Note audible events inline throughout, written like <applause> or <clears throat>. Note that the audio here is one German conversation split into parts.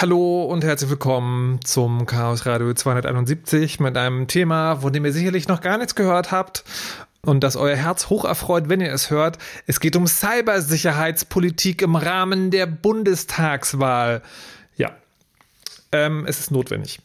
Hallo und herzlich willkommen zum Chaos Radio 271 mit einem Thema, von dem ihr sicherlich noch gar nichts gehört habt und das euer Herz hoch erfreut, wenn ihr es hört. Es geht um Cybersicherheitspolitik im Rahmen der Bundestagswahl. Ja, ähm, es ist notwendig.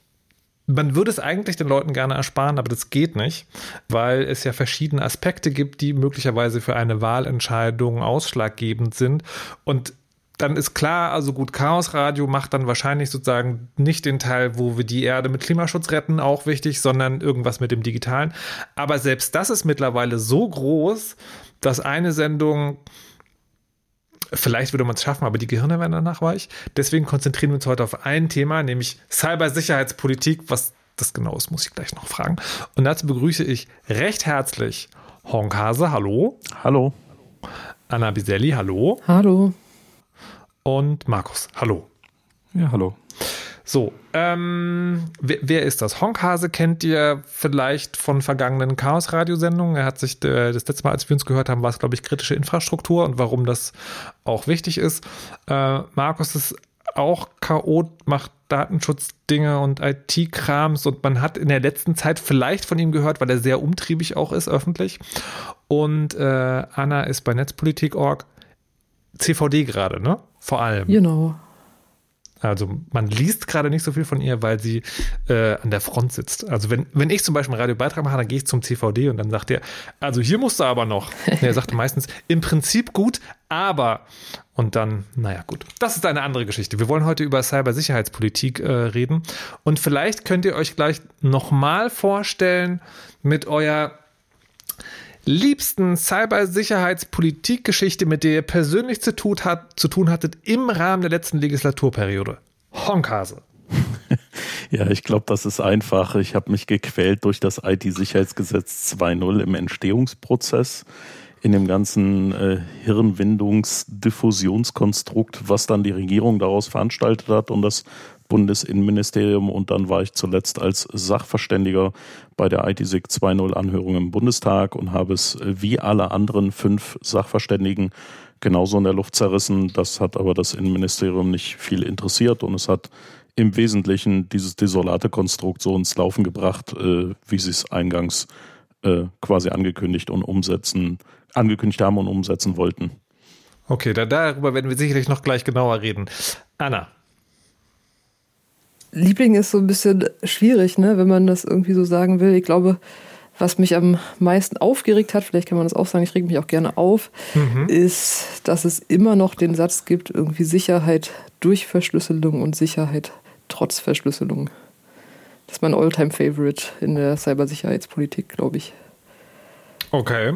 Man würde es eigentlich den Leuten gerne ersparen, aber das geht nicht, weil es ja verschiedene Aspekte gibt, die möglicherweise für eine Wahlentscheidung ausschlaggebend sind. Und dann ist klar, also gut, Chaos Radio macht dann wahrscheinlich sozusagen nicht den Teil, wo wir die Erde mit Klimaschutz retten, auch wichtig, sondern irgendwas mit dem Digitalen. Aber selbst das ist mittlerweile so groß, dass eine Sendung Vielleicht würde man es schaffen, aber die Gehirne werden danach weich. Deswegen konzentrieren wir uns heute auf ein Thema, nämlich Cybersicherheitspolitik. Was das genau ist, muss ich gleich noch fragen. Und dazu begrüße ich recht herzlich Honk Hase, hallo. Hallo. Anna Biselli, hallo. Hallo und Markus. Hallo. Ja, hallo. So, ähm, wer, wer, ist das? Honkhase kennt ihr vielleicht von vergangenen Chaos-Radiosendungen. Er hat sich äh, das letzte Mal, als wir uns gehört haben, war es, glaube ich, kritische Infrastruktur und warum das auch wichtig ist. Äh, Markus ist auch Chaot, macht Datenschutzdinge und IT-Krams und man hat in der letzten Zeit vielleicht von ihm gehört, weil er sehr umtriebig auch ist öffentlich. Und äh, Anna ist bei Netzpolitik.org CVD gerade, ne? Vor allem. Genau. Also man liest gerade nicht so viel von ihr, weil sie äh, an der Front sitzt. Also wenn, wenn ich zum Beispiel einen Radiobeitrag mache, dann gehe ich zum CVD und dann sagt er, also hier musst du aber noch. <laughs> er sagt meistens, im Prinzip gut, aber und dann, naja gut. Das ist eine andere Geschichte. Wir wollen heute über Cybersicherheitspolitik äh, reden. Und vielleicht könnt ihr euch gleich nochmal vorstellen mit eurer liebsten Cybersicherheitspolitikgeschichte, mit der ihr persönlich zu tun, hat, zu tun hattet im Rahmen der letzten Legislaturperiode? Honkhase. <laughs> Ja, ich glaube, das ist einfach. Ich habe mich gequält durch das IT-Sicherheitsgesetz 2.0 im Entstehungsprozess, in dem ganzen äh, Hirnwindungsdiffusionskonstrukt, was dann die Regierung daraus veranstaltet hat und das Bundesinnenministerium und dann war ich zuletzt als Sachverständiger bei der ITSIC 2.0 Anhörung im Bundestag und habe es äh, wie alle anderen fünf Sachverständigen genauso in der Luft zerrissen. Das hat aber das Innenministerium nicht viel interessiert und es hat im Wesentlichen dieses desolate Konstrukt so ins Laufen gebracht, äh, wie sie es eingangs äh, quasi angekündigt und umsetzen, angekündigt haben und umsetzen wollten. Okay, da, darüber werden wir sicherlich noch gleich genauer reden. Anna, Liebling ist so ein bisschen schwierig, ne, wenn man das irgendwie so sagen will. Ich glaube, was mich am meisten aufgeregt hat, vielleicht kann man das auch sagen, ich reg mich auch gerne auf, mhm. ist, dass es immer noch den Satz gibt, irgendwie Sicherheit durch Verschlüsselung und Sicherheit trotz Verschlüsselung. Das ist mein Alltime favorite in der Cybersicherheitspolitik, glaube ich. Okay.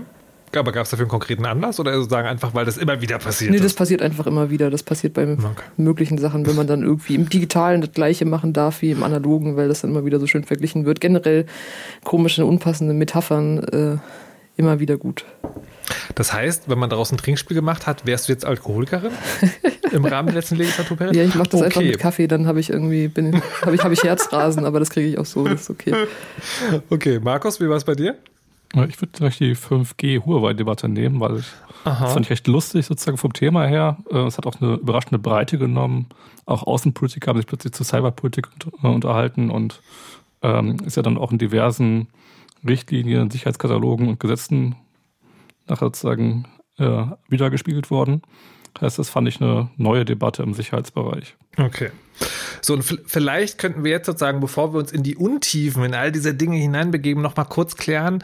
Aber gab es dafür einen konkreten Anlass oder sozusagen einfach, weil das immer wieder passiert? Nee, das passiert einfach immer wieder. Das passiert bei okay. möglichen Sachen, wenn man dann irgendwie im Digitalen das Gleiche machen darf wie im Analogen, weil das dann immer wieder so schön verglichen wird. Generell komische, unpassende Metaphern äh, immer wieder gut. Das heißt, wenn man daraus ein Trinkspiel gemacht hat, wärst du jetzt Alkoholikerin <laughs> im Rahmen der letzten Legislaturperiode? Ja, ich mache das okay. einfach mit Kaffee, dann habe ich irgendwie habe ich, hab ich Herzrasen, aber das kriege ich auch so, das ist okay. Okay, Markus, wie war es bei dir? Ich würde gleich die 5G-Huawei-Debatte nehmen, weil Aha. das fand ich echt lustig sozusagen vom Thema her. Äh, es hat auch eine überraschende Breite genommen. Auch Außenpolitiker haben sich plötzlich zur Cyberpolitik äh, unterhalten und ähm, ist ja dann auch in diversen Richtlinien, Sicherheitskatalogen und Gesetzen nachher sozusagen äh, wiedergespiegelt worden. Das heißt, das fand ich eine neue Debatte im Sicherheitsbereich. Okay. So, und vielleicht könnten wir jetzt sozusagen, bevor wir uns in die Untiefen, in all diese Dinge hineinbegeben, nochmal kurz klären,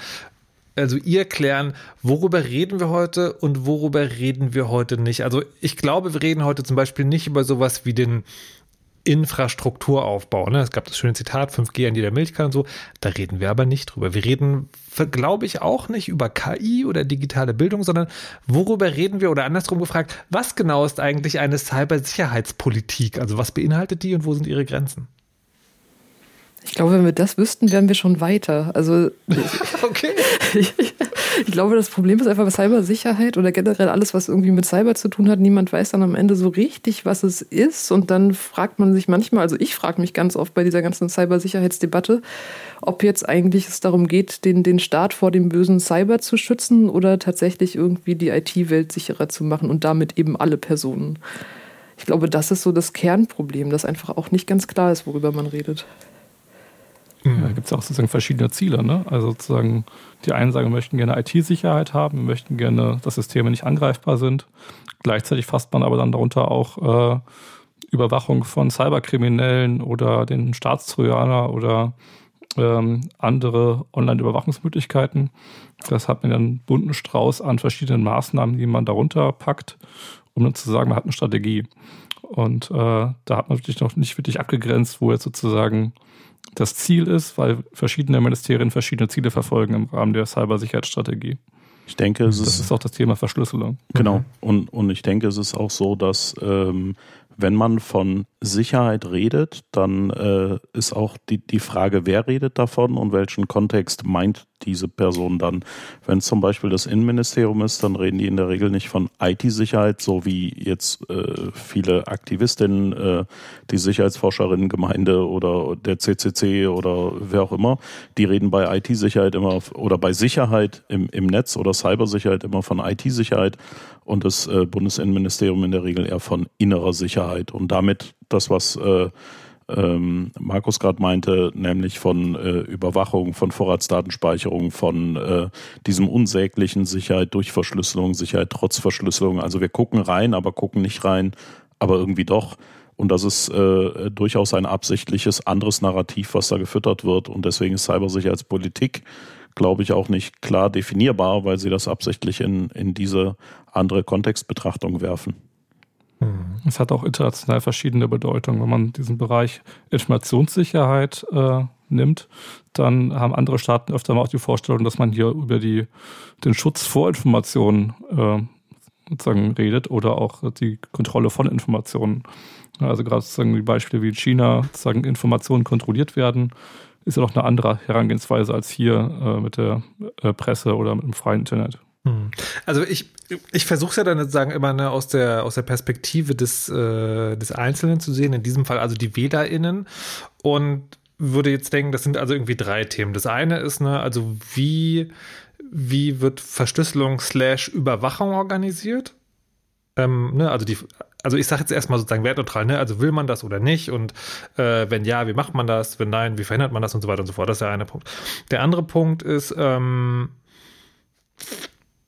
also ihr klären, worüber reden wir heute und worüber reden wir heute nicht. Also ich glaube, wir reden heute zum Beispiel nicht über sowas wie den Infrastrukturaufbau. Ne? Es gab das schöne Zitat, 5G an jeder Milchkanne und so. Da reden wir aber nicht drüber. Wir reden, glaube ich, auch nicht über KI oder digitale Bildung, sondern worüber reden wir oder andersrum gefragt, was genau ist eigentlich eine Cybersicherheitspolitik? Also was beinhaltet die und wo sind ihre Grenzen? Ich glaube, wenn wir das wüssten, wären wir schon weiter. Also <laughs> okay. ich, <laughs> ich glaube, das Problem ist einfach bei Cybersicherheit oder generell alles, was irgendwie mit Cyber zu tun hat. Niemand weiß dann am Ende so richtig, was es ist. Und dann fragt man sich manchmal, also ich frage mich ganz oft bei dieser ganzen Cybersicherheitsdebatte, ob jetzt eigentlich es darum geht, den, den Staat vor dem bösen Cyber zu schützen oder tatsächlich irgendwie die IT-Welt sicherer zu machen und damit eben alle Personen. ich glaube, das ist so das Kernproblem, dass einfach auch nicht ganz klar ist, worüber man redet. Mhm. Da gibt es auch sozusagen verschiedene Ziele. Ne? Also sozusagen, die einen sagen, wir möchten gerne IT-Sicherheit haben, wir möchten gerne, dass Systeme nicht angreifbar sind. Gleichzeitig fasst man aber dann darunter auch äh, Überwachung von Cyberkriminellen oder den Staatstrojaner oder ähm, andere Online-Überwachungsmöglichkeiten. Das hat man dann einen bunten Strauß an verschiedenen Maßnahmen, die man darunter packt, um dann zu sagen, man hat eine Strategie. Und äh, da hat man natürlich noch nicht wirklich abgegrenzt, wo jetzt sozusagen das Ziel ist, weil verschiedene Ministerien verschiedene Ziele verfolgen im Rahmen der Cybersicherheitsstrategie. Ich denke, es das ist, ist auch das Thema Verschlüsselung. Genau. Mhm. Und, und ich denke, es ist auch so, dass ähm, wenn man von Sicherheit redet, dann äh, ist auch die, die Frage, wer redet davon und welchen Kontext meint diese Person dann. Wenn es zum Beispiel das Innenministerium ist, dann reden die in der Regel nicht von IT-Sicherheit, so wie jetzt äh, viele Aktivistinnen, äh, die Sicherheitsforscherinnengemeinde oder der CCC oder wer auch immer, die reden bei IT-Sicherheit immer oder bei Sicherheit im, im Netz oder Cybersicherheit immer von IT-Sicherheit und das äh, Bundesinnenministerium in der Regel eher von innerer Sicherheit und damit das, was äh, ähm, Markus gerade meinte, nämlich von äh, Überwachung, von Vorratsdatenspeicherung, von äh, diesem unsäglichen Sicherheit durch Verschlüsselung, Sicherheit trotz Verschlüsselung. Also wir gucken rein, aber gucken nicht rein, aber irgendwie doch. Und das ist äh, durchaus ein absichtliches anderes Narrativ, was da gefüttert wird. Und deswegen ist Cybersicherheitspolitik glaube ich, auch nicht klar definierbar, weil sie das absichtlich in, in diese andere Kontextbetrachtung werfen. Hm. Es hat auch international verschiedene Bedeutungen. Wenn man diesen Bereich Informationssicherheit äh, nimmt, dann haben andere Staaten öfter mal auch die Vorstellung, dass man hier über die, den Schutz vor Informationen äh, sozusagen redet oder auch die Kontrolle von Informationen. Also gerade sozusagen die Beispiele wie in China sozusagen Informationen kontrolliert werden, ist ja noch eine andere Herangehensweise als hier äh, mit der äh, Presse oder mit dem freien Internet. Hm. Also ich, ich versuche es ja dann sozusagen immer ne, aus, der, aus der Perspektive des, äh, des Einzelnen zu sehen, in diesem Fall also die WählerInnen und würde jetzt denken, das sind also irgendwie drei Themen. Das eine ist, ne, also wie, wie wird Verschlüsselung slash Überwachung organisiert? Ähm, ne, also die also ich sage jetzt erstmal sozusagen wertneutral, ne? Also will man das oder nicht? Und äh, wenn ja, wie macht man das? Wenn nein, wie verhindert man das und so weiter und so fort. Das ist der eine Punkt. Der andere Punkt ist ähm,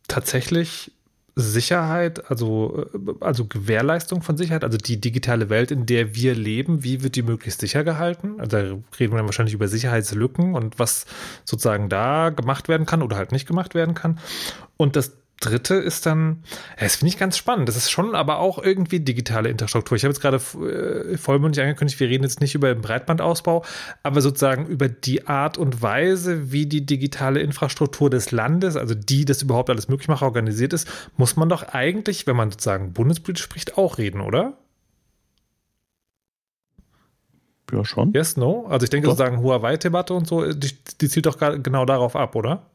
tatsächlich Sicherheit, also, äh, also Gewährleistung von Sicherheit, also die digitale Welt, in der wir leben, wie wird die möglichst sicher gehalten? Also da reden wir dann wahrscheinlich über Sicherheitslücken und was sozusagen da gemacht werden kann oder halt nicht gemacht werden kann. Und das dritte ist dann, das finde ich ganz spannend. Das ist schon aber auch irgendwie digitale Infrastruktur. Ich habe jetzt gerade äh, vollmundig angekündigt, wir reden jetzt nicht über den Breitbandausbau, aber sozusagen über die Art und Weise, wie die digitale Infrastruktur des Landes, also die das überhaupt alles möglich macht, organisiert ist, muss man doch eigentlich, wenn man sozusagen bundespolitisch spricht, auch reden, oder? Ja, schon. Yes, no? Also ich denke doch. sozusagen Huawei-Debatte und so, die, die zielt doch genau darauf ab, oder?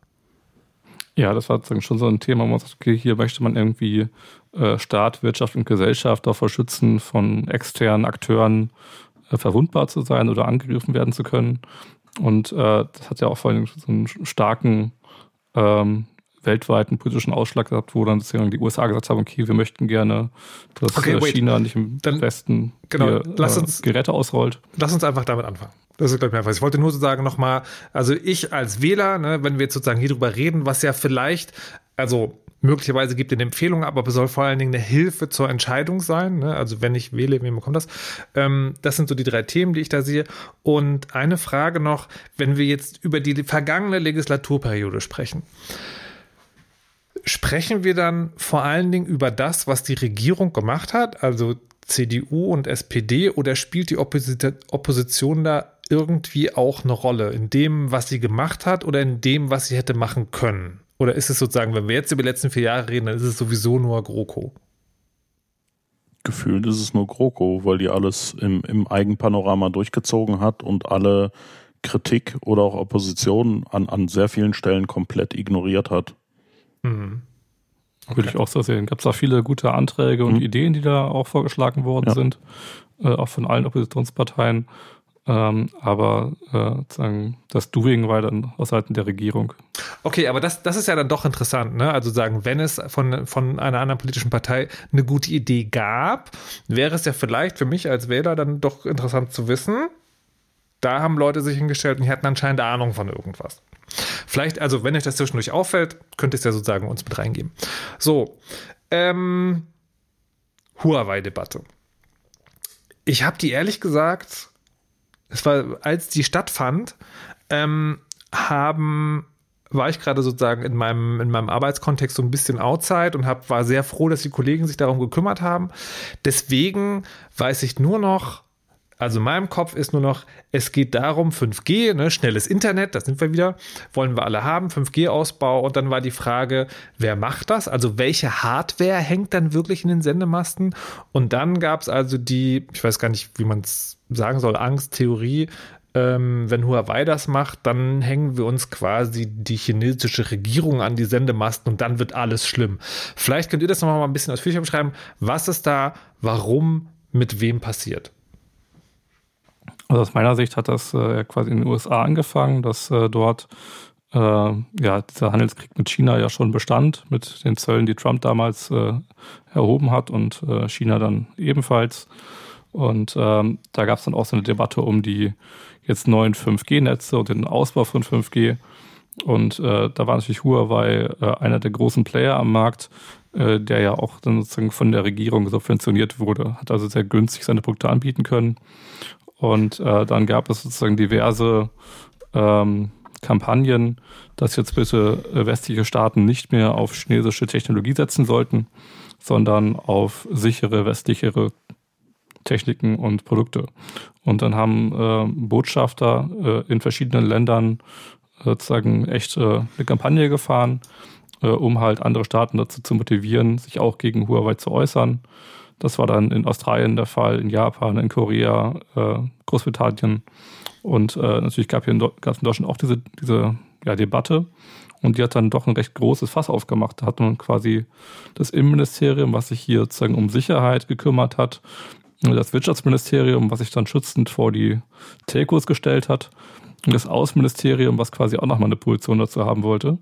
Ja, das war schon so ein Thema, wo man sagt, okay, hier möchte man irgendwie äh, Staat, Wirtschaft und Gesellschaft davor schützen, von externen Akteuren äh, verwundbar zu sein oder angegriffen werden zu können. Und äh, das hat ja auch vor allem so einen starken ähm, weltweiten politischen Ausschlag gehabt, wo dann die USA gesagt haben, okay, wir möchten gerne, dass okay, China nicht im dann, Westen genau, lass äh, uns, Geräte ausrollt. Lass uns einfach damit anfangen. Das ist, glaube ich, einfach. Ich wollte nur sozusagen nochmal, also ich als Wähler, ne, wenn wir jetzt sozusagen hier drüber reden, was ja vielleicht, also möglicherweise gibt eine Empfehlung ab, aber es soll vor allen Dingen eine Hilfe zur Entscheidung sein. Ne? Also wenn ich wähle, wem bekommt das? Ähm, das sind so die drei Themen, die ich da sehe. Und eine Frage noch, wenn wir jetzt über die vergangene Legislaturperiode sprechen. Sprechen wir dann vor allen Dingen über das, was die Regierung gemacht hat, also CDU und SPD, oder spielt die Opposition da irgendwie auch eine Rolle in dem, was sie gemacht hat oder in dem, was sie hätte machen können? Oder ist es sozusagen, wenn wir jetzt über die letzten vier Jahre reden, dann ist es sowieso nur GroKo? Gefühlt ist es nur GroKo, weil die alles im, im Eigenpanorama durchgezogen hat und alle Kritik oder auch Opposition an, an sehr vielen Stellen komplett ignoriert hat. Mhm. Okay. Würde ich auch so sehen. Gab es da viele gute Anträge und mhm. Ideen, die da auch vorgeschlagen worden ja. sind, äh, auch von allen Oppositionsparteien. Ähm, aber äh, das Doing war dann aus Seiten der Regierung. Okay, aber das, das ist ja dann doch interessant, ne? Also sagen, wenn es von, von einer anderen politischen Partei eine gute Idee gab, wäre es ja vielleicht für mich als Wähler dann doch interessant zu wissen. Da haben Leute sich hingestellt und die hatten anscheinend Ahnung von irgendwas. Vielleicht, also wenn euch das zwischendurch auffällt, könnt ihr es ja sozusagen uns mit reingeben. So, ähm, Huawei-Debatte. Ich habe die ehrlich gesagt es war, als die stattfand, ähm, haben war ich gerade sozusagen in meinem, in meinem Arbeitskontext so ein bisschen outside und hab, war sehr froh, dass die Kollegen sich darum gekümmert haben. Deswegen weiß ich nur noch, also in meinem Kopf ist nur noch, es geht darum, 5G, ne, schnelles Internet, da sind wir wieder, wollen wir alle haben, 5G-Ausbau. Und dann war die Frage, wer macht das? Also welche Hardware hängt dann wirklich in den Sendemasten? Und dann gab es also die, ich weiß gar nicht, wie man es sagen soll, Angst, Theorie, ähm, wenn Huawei das macht, dann hängen wir uns quasi die chinesische Regierung an die Sendemasten und dann wird alles schlimm. Vielleicht könnt ihr das noch mal ein bisschen ausführlicher beschreiben. Was ist da, warum, mit wem passiert? Also aus meiner Sicht hat das äh, quasi in den USA angefangen, dass äh, dort äh, ja dieser Handelskrieg mit China ja schon bestand, mit den Zöllen, die Trump damals äh, erhoben hat und äh, China dann ebenfalls. Und ähm, da gab es dann auch so eine Debatte um die jetzt neuen 5G-Netze und den Ausbau von 5G. Und äh, da war natürlich Huawei äh, einer der großen Player am Markt, äh, der ja auch dann sozusagen von der Regierung subventioniert wurde, hat also sehr günstig seine Produkte anbieten können. Und äh, dann gab es sozusagen diverse ähm, Kampagnen, dass jetzt bitte äh, westliche Staaten nicht mehr auf chinesische Technologie setzen sollten, sondern auf sichere westlichere Techniken und Produkte. Und dann haben äh, Botschafter äh, in verschiedenen Ländern äh, sozusagen echt äh, eine Kampagne gefahren, äh, um halt andere Staaten dazu zu motivieren, sich auch gegen Huawei zu äußern. Das war dann in Australien der Fall, in Japan, in Korea, Großbritannien. Und natürlich gab es in, in Deutschland auch diese, diese ja, Debatte. Und die hat dann doch ein recht großes Fass aufgemacht. Da hat man quasi das Innenministerium, was sich hier sozusagen um Sicherheit gekümmert hat, das Wirtschaftsministerium, was sich dann schützend vor die Telcos gestellt hat, und das Außenministerium, was quasi auch nochmal eine Position dazu haben wollte.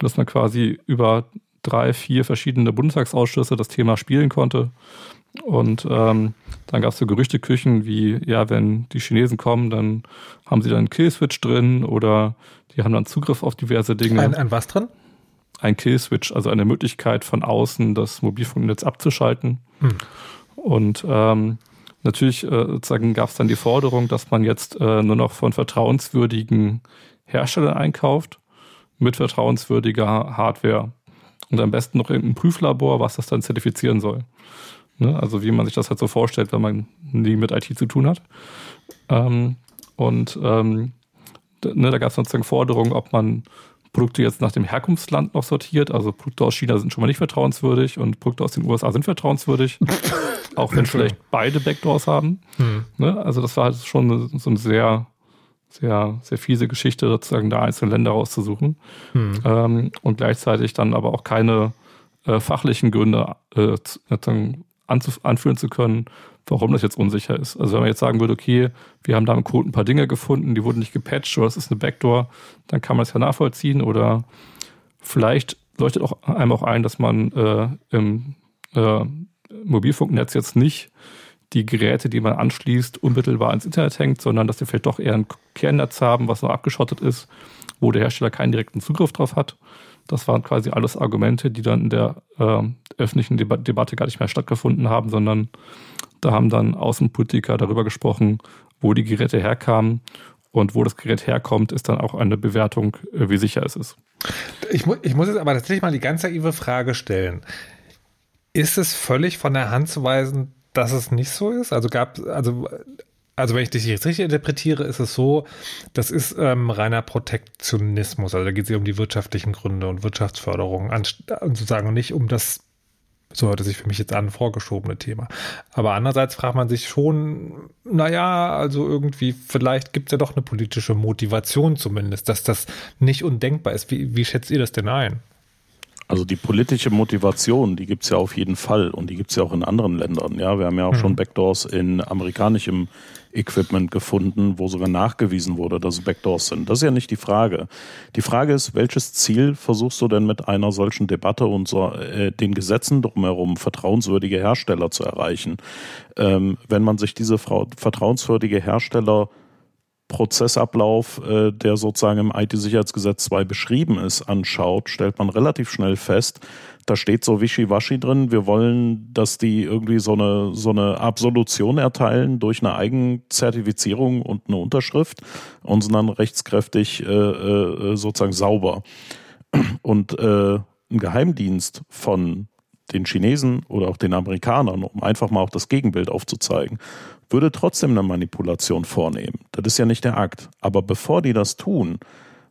Dass man quasi über drei, vier verschiedene Bundestagsausschüsse das Thema spielen konnte. Und ähm, dann gab es so Gerüchteküchen wie, ja, wenn die Chinesen kommen, dann haben sie dann einen Killswitch drin oder die haben dann Zugriff auf diverse Dinge. Ein, ein was drin? Ein Killswitch, also eine Möglichkeit von außen das Mobilfunknetz abzuschalten. Hm. Und ähm, natürlich äh, sozusagen gab es dann die Forderung, dass man jetzt äh, nur noch von vertrauenswürdigen Herstellern einkauft mit vertrauenswürdiger Hardware und am besten noch irgendein Prüflabor, was das dann zertifizieren soll. Ne? Also wie man sich das halt so vorstellt, wenn man nie mit IT zu tun hat. Ähm, und ähm, ne, da gab es sozusagen Forderungen, ob man Produkte jetzt nach dem Herkunftsland noch sortiert. Also Produkte aus China sind schon mal nicht vertrauenswürdig und Produkte aus den USA sind vertrauenswürdig. <laughs> auch wenn vielleicht beide Backdoors haben. Hm. Ne? Also das war halt schon so ein sehr sehr, sehr fiese Geschichte, sozusagen da einzelne Länder rauszusuchen. Hm. Ähm, und gleichzeitig dann aber auch keine äh, fachlichen Gründe äh, anführen zu können, warum das jetzt unsicher ist. Also wenn man jetzt sagen würde, okay, wir haben da im Code ein paar Dinge gefunden, die wurden nicht gepatcht oder es ist eine Backdoor, dann kann man es ja nachvollziehen oder vielleicht leuchtet auch einem auch ein, dass man äh, im äh, Mobilfunknetz jetzt nicht die Geräte, die man anschließt, unmittelbar ans Internet hängt, sondern dass sie vielleicht doch eher ein Kernnetz haben, was noch abgeschottet ist, wo der Hersteller keinen direkten Zugriff drauf hat. Das waren quasi alles Argumente, die dann in der äh, öffentlichen Deba Debatte gar nicht mehr stattgefunden haben, sondern da haben dann Außenpolitiker darüber gesprochen, wo die Geräte herkamen. Und wo das Gerät herkommt, ist dann auch eine Bewertung, äh, wie sicher es ist. Ich, mu ich muss jetzt aber tatsächlich mal die ganz naive Frage stellen. Ist es völlig von der Hand zu weisen, dass es nicht so ist? Also gab, also, also wenn ich dich jetzt richtig interpretiere, ist es so, das ist ähm, reiner Protektionismus. Also da geht es um die wirtschaftlichen Gründe und Wirtschaftsförderung, sozusagen nicht um das so hört es sich für mich jetzt an, vorgeschobene Thema. Aber andererseits fragt man sich schon, naja, also irgendwie, vielleicht gibt es ja doch eine politische Motivation zumindest, dass das nicht undenkbar ist. Wie, wie schätzt ihr das denn ein? Also die politische Motivation, die gibt es ja auf jeden Fall und die gibt es ja auch in anderen Ländern. Ja, wir haben ja auch mhm. schon Backdoors in amerikanischem Equipment gefunden, wo sogar nachgewiesen wurde, dass es Backdoors sind. Das ist ja nicht die Frage. Die Frage ist, welches Ziel versuchst du denn mit einer solchen Debatte und so, äh, den Gesetzen drumherum vertrauenswürdige Hersteller zu erreichen? Ähm, wenn man sich diese vertrauenswürdige Hersteller Prozessablauf, äh, der sozusagen im IT-Sicherheitsgesetz 2 beschrieben ist, anschaut, stellt man relativ schnell fest, da steht so wischiwaschi drin, wir wollen, dass die irgendwie so eine, so eine Absolution erteilen durch eine Eigenzertifizierung und eine Unterschrift und sind dann rechtskräftig äh, äh, sozusagen sauber. Und äh, ein Geheimdienst von den Chinesen oder auch den Amerikanern, um einfach mal auch das Gegenbild aufzuzeigen, würde trotzdem eine Manipulation vornehmen. Das ist ja nicht der Akt. Aber bevor die das tun,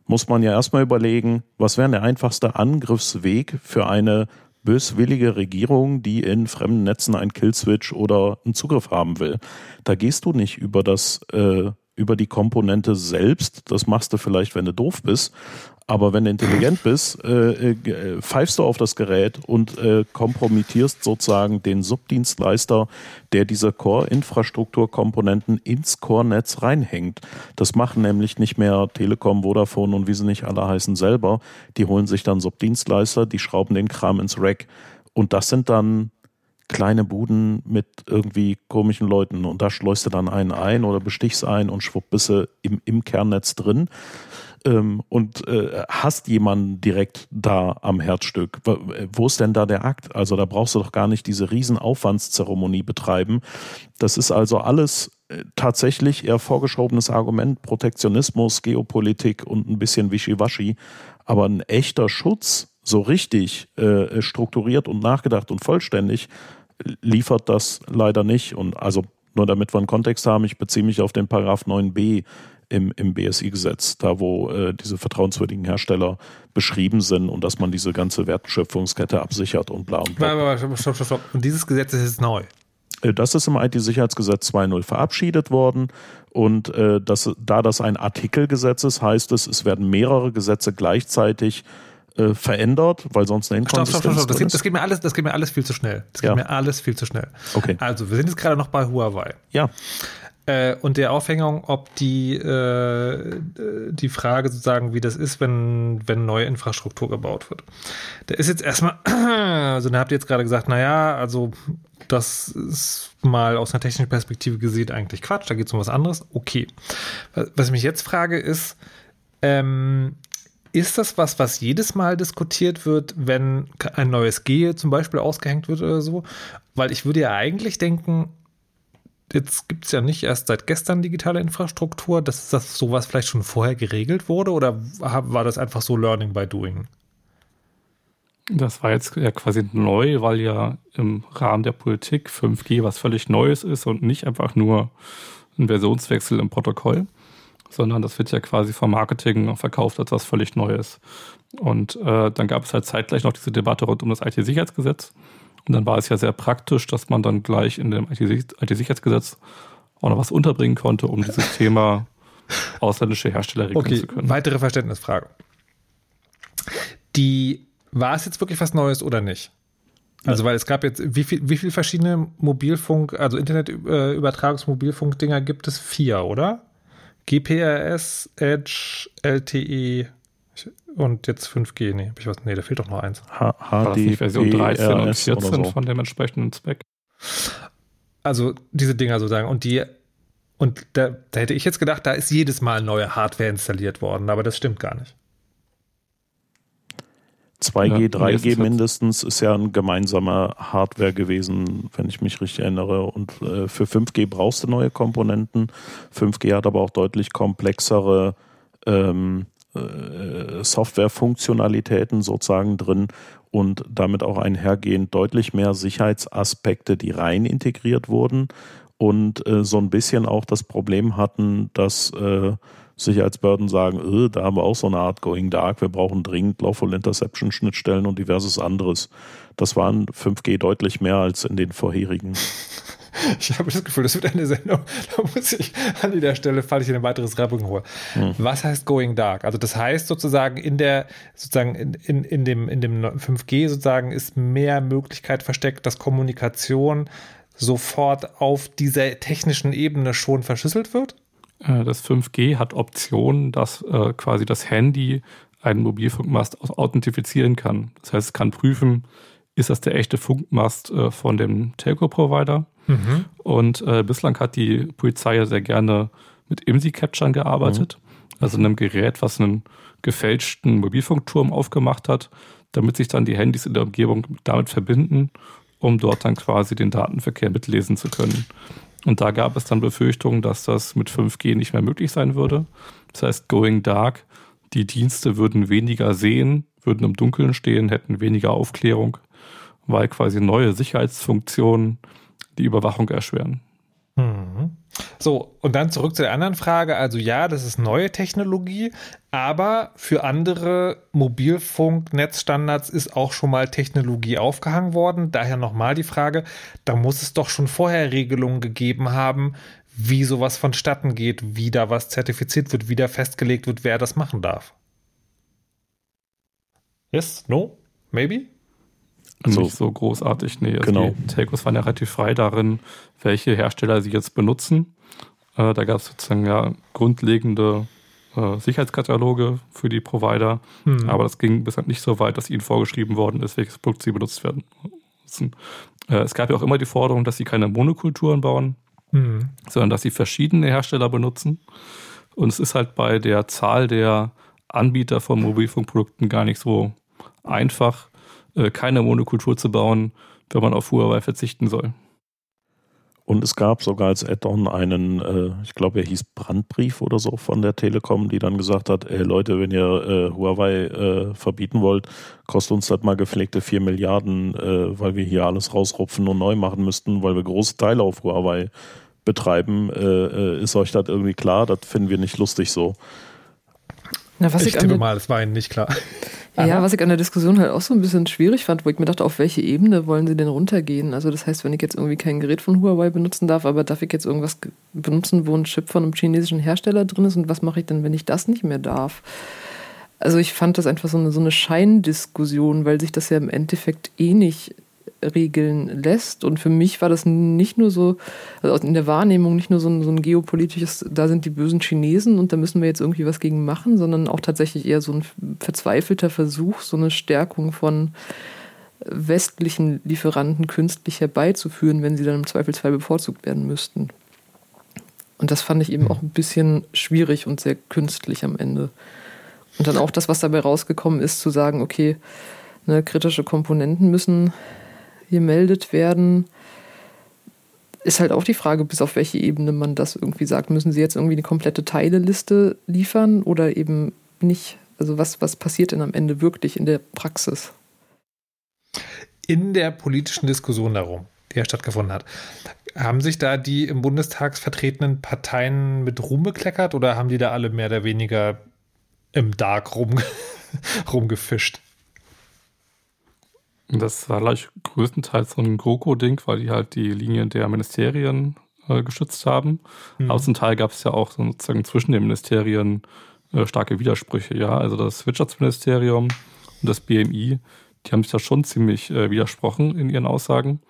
muss man ja erstmal überlegen, was wäre der einfachste Angriffsweg für eine böswillige Regierung, die in fremden Netzen einen Killswitch oder einen Zugriff haben will. Da gehst du nicht über das äh, über die Komponente selbst. Das machst du vielleicht, wenn du doof bist. Aber wenn du intelligent bist, äh, äh, pfeifst du auf das Gerät und äh, kompromittierst sozusagen den Subdienstleister, der diese Core-Infrastrukturkomponenten ins Core-Netz reinhängt. Das machen nämlich nicht mehr Telekom, Vodafone und wie sie nicht alle heißen selber. Die holen sich dann Subdienstleister, die schrauben den Kram ins Rack. Und das sind dann kleine Buden mit irgendwie komischen Leuten und da schleust du dann einen ein oder bestichst ein und schwupp bist du im, im Kernnetz drin ähm, und äh, hast jemanden direkt da am Herzstück. Wo ist denn da der Akt? Also da brauchst du doch gar nicht diese riesen Aufwandszeremonie betreiben. Das ist also alles äh, tatsächlich eher vorgeschobenes Argument, Protektionismus, Geopolitik und ein bisschen Wischiwaschi. Aber ein echter Schutz, so richtig äh, strukturiert und nachgedacht und vollständig, liefert das leider nicht. Und also nur damit wir einen Kontext haben, ich beziehe mich auf den Paragraph 9b im, im BSI-Gesetz, da wo äh, diese vertrauenswürdigen Hersteller beschrieben sind und dass man diese ganze Wertschöpfungskette absichert und bla und bla. Stopp, stopp, stopp. Und dieses Gesetz ist jetzt neu. Äh, das ist im IT-Sicherheitsgesetz 2.0 verabschiedet worden und äh, das, da das ein Artikelgesetz ist, heißt es, es werden mehrere Gesetze gleichzeitig äh, verändert, weil sonst eine Inkonsistenz stopp, stopp, stopp, stopp. Das, geht, das, geht, mir alles, das geht mir alles viel zu schnell. Das geht ja. mir alles viel zu schnell. Okay. Also, wir sind jetzt gerade noch bei Huawei. Ja. Äh, und der Aufhängung, ob die, äh, die Frage sozusagen, wie das ist, wenn, wenn neue Infrastruktur gebaut wird. Da ist jetzt erstmal, <clears throat> also da habt ihr jetzt gerade gesagt, naja, also das ist mal aus einer technischen Perspektive gesehen eigentlich Quatsch, da geht es um was anderes. Okay. Was ich mich jetzt frage ist, ähm, ist das was, was jedes Mal diskutiert wird, wenn ein neues G zum Beispiel ausgehängt wird oder so? Weil ich würde ja eigentlich denken, jetzt gibt es ja nicht erst seit gestern digitale Infrastruktur, dass das sowas vielleicht schon vorher geregelt wurde oder war das einfach so Learning by Doing? Das war jetzt ja quasi neu, weil ja im Rahmen der Politik 5G was völlig Neues ist und nicht einfach nur ein Versionswechsel im Protokoll, sondern das wird ja quasi vom Marketing verkauft als was völlig Neues. Und äh, dann gab es halt zeitgleich noch diese Debatte rund um das IT-Sicherheitsgesetz. Und dann war es ja sehr praktisch, dass man dann gleich in dem IT-Sicherheitsgesetz auch noch was unterbringen konnte, um dieses <laughs> Thema ausländische Hersteller regeln okay, zu können. Weitere Verständnisfrage. Die, war es jetzt wirklich was Neues oder nicht? Also, weil es gab jetzt, wie viel, wie viele verschiedene Mobilfunk, also Internetübertragungsmobilfunk-Dinger gibt es? Vier, oder? GPRS, Edge, LTE, und jetzt 5G, nee, ich was, nee, da fehlt doch noch eins. H HD Version 13 und 14 so. von dem entsprechenden Zweck. Also diese Dinger sozusagen. Und die, und da, da hätte ich jetzt gedacht, da ist jedes Mal neue Hardware installiert worden, aber das stimmt gar nicht. 2G, ja, 3G mindestens ist ja ein gemeinsamer Hardware gewesen, wenn ich mich richtig erinnere. Und äh, für 5G brauchst du neue Komponenten. 5G hat aber auch deutlich komplexere ähm, äh, Softwarefunktionalitäten sozusagen drin und damit auch einhergehend deutlich mehr Sicherheitsaspekte, die rein integriert wurden und äh, so ein bisschen auch das Problem hatten, dass äh, Sicherheitsbehörden sagen, äh, da haben wir auch so eine Art Going Dark, wir brauchen dringend Lawful Interception Schnittstellen und diverses anderes. Das waren 5G deutlich mehr als in den vorherigen. <laughs> Ich habe das Gefühl, das wird eine Sendung, da muss ich an der Stelle, falls ich ein weiteres Rapping hole. Hm. Was heißt Going Dark? Also das heißt sozusagen in der, sozusagen in, in, in, dem, in dem 5G sozusagen ist mehr Möglichkeit versteckt, dass Kommunikation sofort auf dieser technischen Ebene schon verschlüsselt wird? Äh, das 5G hat Optionen, dass äh, quasi das Handy einen Mobilfunkmast authentifizieren kann. Das heißt, es kann prüfen, ist das der echte Funkmast äh, von dem Telco-Provider. Mhm. Und äh, bislang hat die Polizei ja sehr gerne mit IMSI-Capturen gearbeitet, mhm. also einem Gerät, was einen gefälschten Mobilfunkturm aufgemacht hat, damit sich dann die Handys in der Umgebung damit verbinden, um dort dann quasi den Datenverkehr mitlesen zu können. Und da gab es dann Befürchtungen, dass das mit 5G nicht mehr möglich sein würde. Das heißt, Going Dark, die Dienste würden weniger sehen, würden im Dunkeln stehen, hätten weniger Aufklärung, weil quasi neue Sicherheitsfunktionen die Überwachung erschweren. Mhm. So, und dann zurück zu der anderen Frage. Also ja, das ist neue Technologie, aber für andere Mobilfunknetzstandards ist auch schon mal Technologie aufgehangen worden. Daher nochmal die Frage, da muss es doch schon vorher Regelungen gegeben haben, wie sowas vonstatten geht, wie da was zertifiziert wird, wie da festgelegt wird, wer das machen darf. Yes? No? Maybe? Also, nicht so großartig, nee. Also genau. Die Telcos waren ja relativ frei darin, welche Hersteller sie jetzt benutzen. Äh, da gab es sozusagen ja grundlegende äh, Sicherheitskataloge für die Provider, hm. aber das ging bislang nicht so weit, dass ihnen vorgeschrieben worden ist, welches Produkt sie benutzt werden müssen. Äh, es gab ja auch immer die Forderung, dass sie keine Monokulturen bauen, hm. sondern dass sie verschiedene Hersteller benutzen. Und es ist halt bei der Zahl der Anbieter von Mobilfunkprodukten gar nicht so einfach, keine Monokultur zu bauen, wenn man auf Huawei verzichten soll. Und es gab sogar als Add-on einen, äh, ich glaube, er hieß Brandbrief oder so von der Telekom, die dann gesagt hat, ey Leute, wenn ihr äh, Huawei äh, verbieten wollt, kostet uns das mal gepflegte 4 Milliarden, äh, weil wir hier alles rausrupfen und neu machen müssten, weil wir große Teile auf Huawei betreiben. Äh, äh, ist euch das irgendwie klar? Das finden wir nicht lustig so. Na, was ich, ich tippe mal, es war Ihnen nicht klar. Ja, was ich an der Diskussion halt auch so ein bisschen schwierig fand, wo ich mir dachte, auf welche Ebene wollen sie denn runtergehen? Also das heißt, wenn ich jetzt irgendwie kein Gerät von Huawei benutzen darf, aber darf ich jetzt irgendwas benutzen, wo ein Chip von einem chinesischen Hersteller drin ist und was mache ich denn, wenn ich das nicht mehr darf? Also ich fand das einfach so eine, so eine Scheindiskussion, weil sich das ja im Endeffekt eh nicht regeln lässt. Und für mich war das nicht nur so, also in der Wahrnehmung nicht nur so ein, so ein geopolitisches, da sind die bösen Chinesen und da müssen wir jetzt irgendwie was gegen machen, sondern auch tatsächlich eher so ein verzweifelter Versuch, so eine Stärkung von westlichen Lieferanten künstlich herbeizuführen, wenn sie dann im Zweifelsfall bevorzugt werden müssten. Und das fand ich eben auch ein bisschen schwierig und sehr künstlich am Ende. Und dann auch das, was dabei rausgekommen ist, zu sagen, okay, ne, kritische Komponenten müssen gemeldet werden. Ist halt auch die Frage, bis auf welche Ebene man das irgendwie sagt. Müssen Sie jetzt irgendwie eine komplette Teileliste liefern oder eben nicht? Also was, was passiert denn am Ende wirklich in der Praxis? In der politischen Diskussion darum, die ja stattgefunden hat, haben sich da die im Bundestag vertretenen Parteien mit Ruhm bekleckert oder haben die da alle mehr oder weniger im Dark rum, <laughs> rumgefischt? Das war gleich größtenteils so ein GroKo-Ding, weil die halt die Linien der Ministerien äh, geschützt haben. Mhm. Aber zum Teil gab es ja auch sozusagen zwischen den Ministerien äh, starke Widersprüche. Ja, also das Wirtschaftsministerium und das BMI, die haben sich da schon ziemlich äh, widersprochen in ihren Aussagen.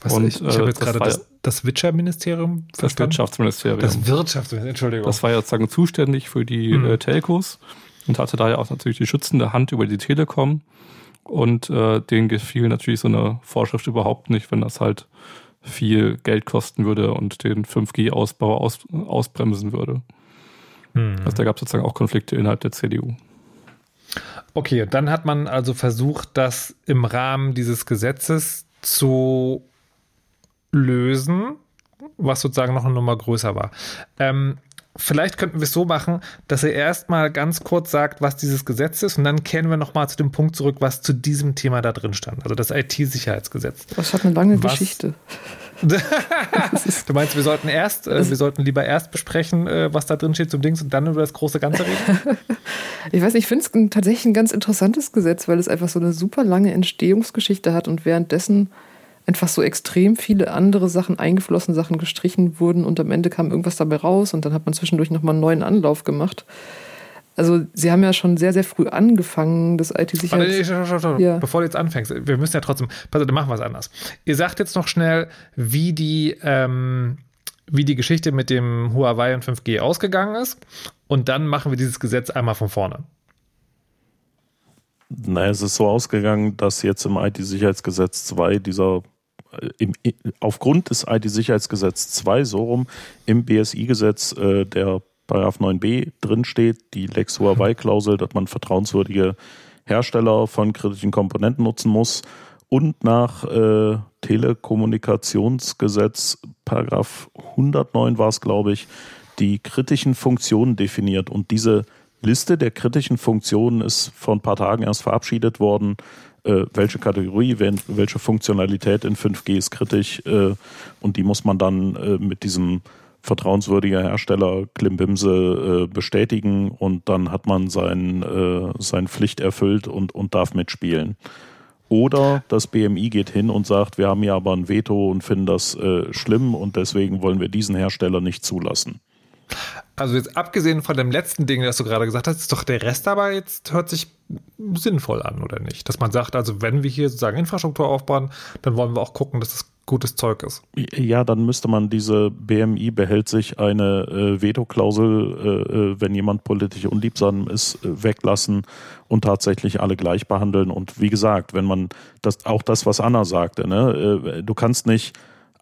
Was, und, ich, ich habe jetzt gerade das, das Wirtschaftsministerium Das Wirtschaftsministerium. Das Wirtschaftsministerium, Entschuldigung. Das war ja sozusagen zuständig für die mhm. Telcos und hatte da ja auch natürlich die schützende Hand über die Telekom. Und äh, denen gefiel natürlich so eine Vorschrift überhaupt nicht, wenn das halt viel Geld kosten würde und den 5G-Ausbau aus, ausbremsen würde. Hm. Also da gab es sozusagen auch Konflikte innerhalb der CDU. Okay, dann hat man also versucht, das im Rahmen dieses Gesetzes zu lösen, was sozusagen noch eine Nummer größer war. Ähm, vielleicht könnten wir es so machen, dass er erstmal ganz kurz sagt, was dieses Gesetz ist und dann kehren wir nochmal zu dem Punkt zurück, was zu diesem Thema da drin stand. Also das IT-Sicherheitsgesetz. Das hat eine lange was, Geschichte. <laughs> du meinst, wir sollten erst, äh, wir sollten lieber erst besprechen, äh, was da drin steht zum Dings und dann über das große Ganze reden? <laughs> ich weiß nicht, ich finde es tatsächlich ein ganz interessantes Gesetz, weil es einfach so eine super lange Entstehungsgeschichte hat und währenddessen einfach so extrem viele andere Sachen eingeflossen, Sachen gestrichen wurden und am Ende kam irgendwas dabei raus und dann hat man zwischendurch nochmal einen neuen Anlauf gemacht. Also sie haben ja schon sehr, sehr früh angefangen, das IT-Sicherheit... Ja. Bevor du jetzt anfängst, wir müssen ja trotzdem... Pass, dann machen wir es anders. Ihr sagt jetzt noch schnell, wie die, ähm, wie die Geschichte mit dem Huawei und 5G ausgegangen ist und dann machen wir dieses Gesetz einmal von vorne. Naja, es ist so ausgegangen, dass jetzt im IT-Sicherheitsgesetz 2 dieser im, aufgrund des IT-Sicherheitsgesetz 2 so rum im BSI-Gesetz äh, der Paragraph 9b drinsteht, die Lex Huawei-Klausel, dass man vertrauenswürdige Hersteller von kritischen Komponenten nutzen muss und nach äh, Telekommunikationsgesetz Paragraph 109 war es, glaube ich, die kritischen Funktionen definiert. Und diese Liste der kritischen Funktionen ist vor ein paar Tagen erst verabschiedet worden äh, welche Kategorie, welche Funktionalität in 5G ist kritisch äh, und die muss man dann äh, mit diesem vertrauenswürdiger Hersteller Klimbimse äh, bestätigen und dann hat man sein, äh, seine Pflicht erfüllt und, und darf mitspielen. Oder das BMI geht hin und sagt, wir haben ja aber ein Veto und finden das äh, schlimm und deswegen wollen wir diesen Hersteller nicht zulassen. Also jetzt abgesehen von dem letzten Ding, das du gerade gesagt hast, ist doch der Rest aber jetzt hört sich sinnvoll an, oder nicht? Dass man sagt, also wenn wir hier sozusagen Infrastruktur aufbauen, dann wollen wir auch gucken, dass es gutes Zeug ist. Ja, dann müsste man diese BMI behält sich eine äh, Veto-Klausel, äh, äh, wenn jemand politisch unliebsam ist, äh, weglassen und tatsächlich alle gleich behandeln. Und wie gesagt, wenn man das auch das, was Anna sagte, ne, äh, du kannst nicht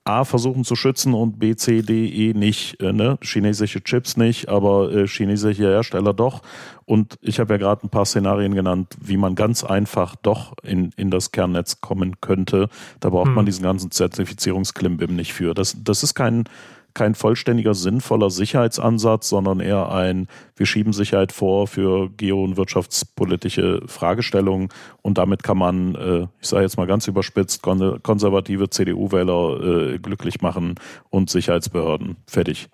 A versuchen zu schützen und B, C, D, E nicht. Äh, ne? Chinesische Chips nicht, aber äh, chinesische Hersteller doch. Und ich habe ja gerade ein paar Szenarien genannt, wie man ganz einfach doch in, in das Kernnetz kommen könnte. Da braucht hm. man diesen ganzen Zertifizierungsklimbim nicht für. Das, das ist kein kein vollständiger, sinnvoller Sicherheitsansatz, sondern eher ein, wir schieben Sicherheit vor für geo- und wirtschaftspolitische Fragestellungen und damit kann man, äh, ich sage jetzt mal ganz überspitzt, konservative CDU-Wähler äh, glücklich machen und Sicherheitsbehörden. Fertig.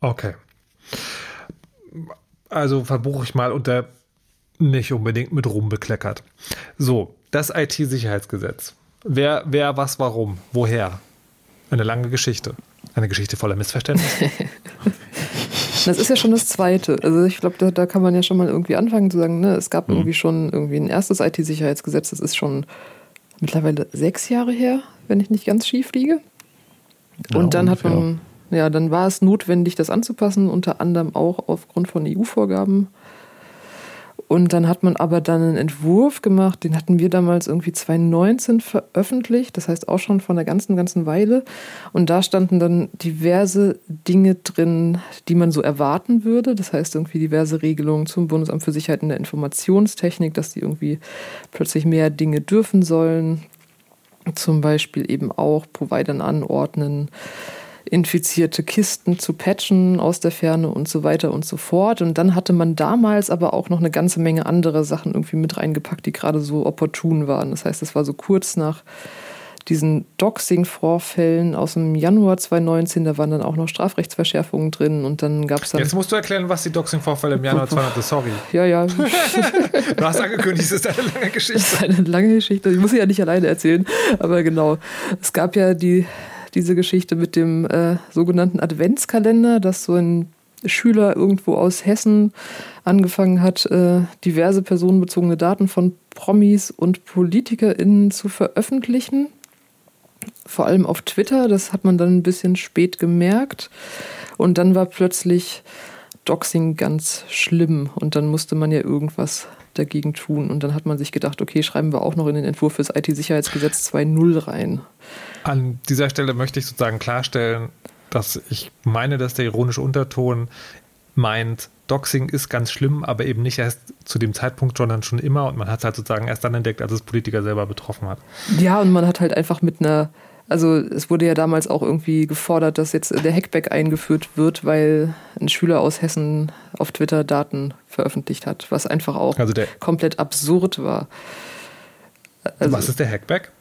Okay. Also verbuche ich mal unter nicht unbedingt mit Ruhm bekleckert. So, das IT-Sicherheitsgesetz. Wer, wer, was, warum, woher? Eine lange Geschichte. Eine Geschichte voller Missverständnisse. <laughs> Das ist ja schon das Zweite. Also ich glaube, da, da, kann man ja schon mal irgendwie anfangen zu sagen, ne, es gab mhm. irgendwie schon irgendwie ein erstes IT-Sicherheitsgesetz, das ist schon mittlerweile sechs Jahre her, wenn ich nicht ganz schief liege. Und ja, dann ungefähr. hat man, ja, dann war es notwendig, das anzupassen, unter anderem auch aufgrund von EU-Vorgaben. Und dann hat man aber dann einen Entwurf gemacht, den hatten wir damals irgendwie 2019 veröffentlicht, das heißt auch schon vor einer ganzen, ganzen Weile. Und da standen dann diverse Dinge drin, die man so erwarten würde. Das heißt irgendwie diverse Regelungen zum Bundesamt für Sicherheit in der Informationstechnik, dass die irgendwie plötzlich mehr Dinge dürfen sollen. Zum Beispiel eben auch Providern anordnen infizierte Kisten zu patchen aus der Ferne und so weiter und so fort. Und dann hatte man damals aber auch noch eine ganze Menge andere Sachen irgendwie mit reingepackt, die gerade so opportun waren. Das heißt, es war so kurz nach diesen Doxing-Vorfällen aus dem Januar 2019, da waren dann auch noch Strafrechtsverschärfungen drin und dann gab es dann. Jetzt musst du erklären, was die Doxing-Vorfälle im Januar 2019 sorry. Ja, ja. <laughs> du hast angekündigt, es ist eine lange Geschichte. Das ist eine lange Geschichte. Ich muss sie ja nicht alleine erzählen, aber genau. Es gab ja die diese Geschichte mit dem äh, sogenannten Adventskalender, dass so ein Schüler irgendwo aus Hessen angefangen hat, äh, diverse personenbezogene Daten von Promis und PolitikerInnen zu veröffentlichen. Vor allem auf Twitter, das hat man dann ein bisschen spät gemerkt. Und dann war plötzlich Doxing ganz schlimm und dann musste man ja irgendwas dagegen tun. Und dann hat man sich gedacht, okay, schreiben wir auch noch in den Entwurf fürs IT-Sicherheitsgesetz 2.0 rein. An dieser Stelle möchte ich sozusagen klarstellen, dass ich meine, dass der ironische Unterton meint, Doxing ist ganz schlimm, aber eben nicht erst zu dem Zeitpunkt, sondern schon immer. Und man hat es halt sozusagen erst dann entdeckt, als es Politiker selber betroffen hat. Ja, und man hat halt einfach mit einer Also es wurde ja damals auch irgendwie gefordert, dass jetzt der Hackback eingeführt wird, weil ein Schüler aus Hessen auf Twitter Daten veröffentlicht hat, was einfach auch also komplett absurd war. Also, was ist der Hackback?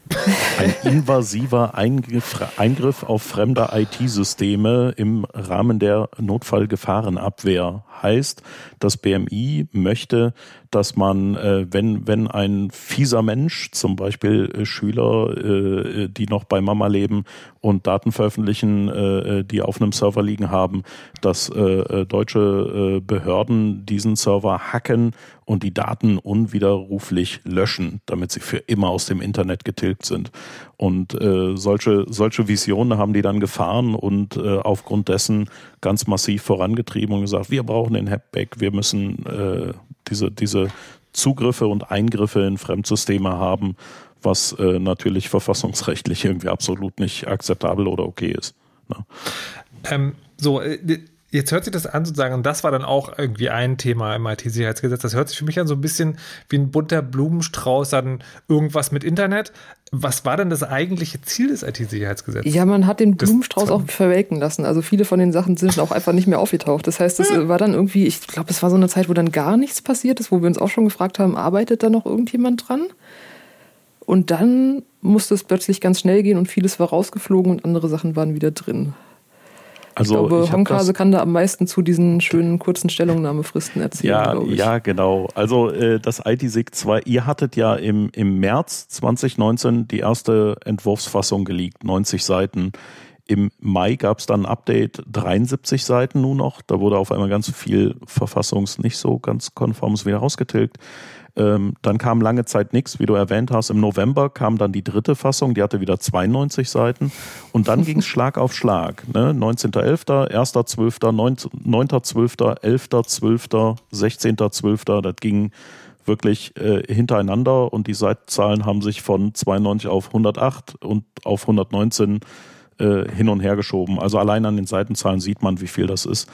Ein invasiver Eingriff, Eingriff auf fremde IT-Systeme im Rahmen der Notfallgefahrenabwehr. Heißt, das BMI möchte, dass man, äh, wenn, wenn ein fieser Mensch, zum Beispiel äh, Schüler, äh, die noch bei Mama leben und Daten veröffentlichen, die auf einem Server liegen haben, dass deutsche Behörden diesen Server hacken und die Daten unwiderruflich löschen, damit sie für immer aus dem Internet getilgt sind. Und äh, solche, solche Visionen haben die dann gefahren und äh, aufgrund dessen ganz massiv vorangetrieben und gesagt, wir brauchen den Hackback, wir müssen äh, diese, diese Zugriffe und Eingriffe in Fremdsysteme haben, was äh, natürlich verfassungsrechtlich irgendwie absolut nicht akzeptabel oder okay ist. Ne? Ähm, so, äh, Jetzt hört sich das an sozusagen, und das war dann auch irgendwie ein Thema im IT-Sicherheitsgesetz. Das hört sich für mich an so ein bisschen wie ein bunter Blumenstrauß, dann irgendwas mit Internet. Was war denn das eigentliche Ziel des IT-Sicherheitsgesetzes? Ja, man hat den Blumenstrauß auch verwelken lassen. Also viele von den Sachen sind auch einfach nicht mehr aufgetaucht. Das heißt, es war dann irgendwie, ich glaube, es war so eine Zeit, wo dann gar nichts passiert ist, wo wir uns auch schon gefragt haben, arbeitet da noch irgendjemand dran? Und dann musste es plötzlich ganz schnell gehen und vieles war rausgeflogen und andere Sachen waren wieder drin. Also ich glaube, Honkhase kann da am meisten zu diesen schönen kurzen Stellungnahmefristen erzählen. Ja, ja, genau. Also äh, das ITSIG 2, ihr hattet ja im, im März 2019 die erste Entwurfsfassung geleakt, 90 Seiten. Im Mai gab es dann ein Update, 73 Seiten nur noch. Da wurde auf einmal ganz viel Verfassungs nicht so ganz konformes wieder rausgetilgt. Ähm, dann kam lange Zeit nichts, wie du erwähnt hast. Im November kam dann die dritte Fassung, die hatte wieder 92 Seiten. Und dann ging es <laughs> Schlag auf Schlag. Ne? 19.11., 1.12., 9.12., 11.12., 16.12., das ging wirklich äh, hintereinander und die Seitenzahlen haben sich von 92 auf 108 und auf 119 äh, hin und her geschoben. Also allein an den Seitenzahlen sieht man, wie viel das ist.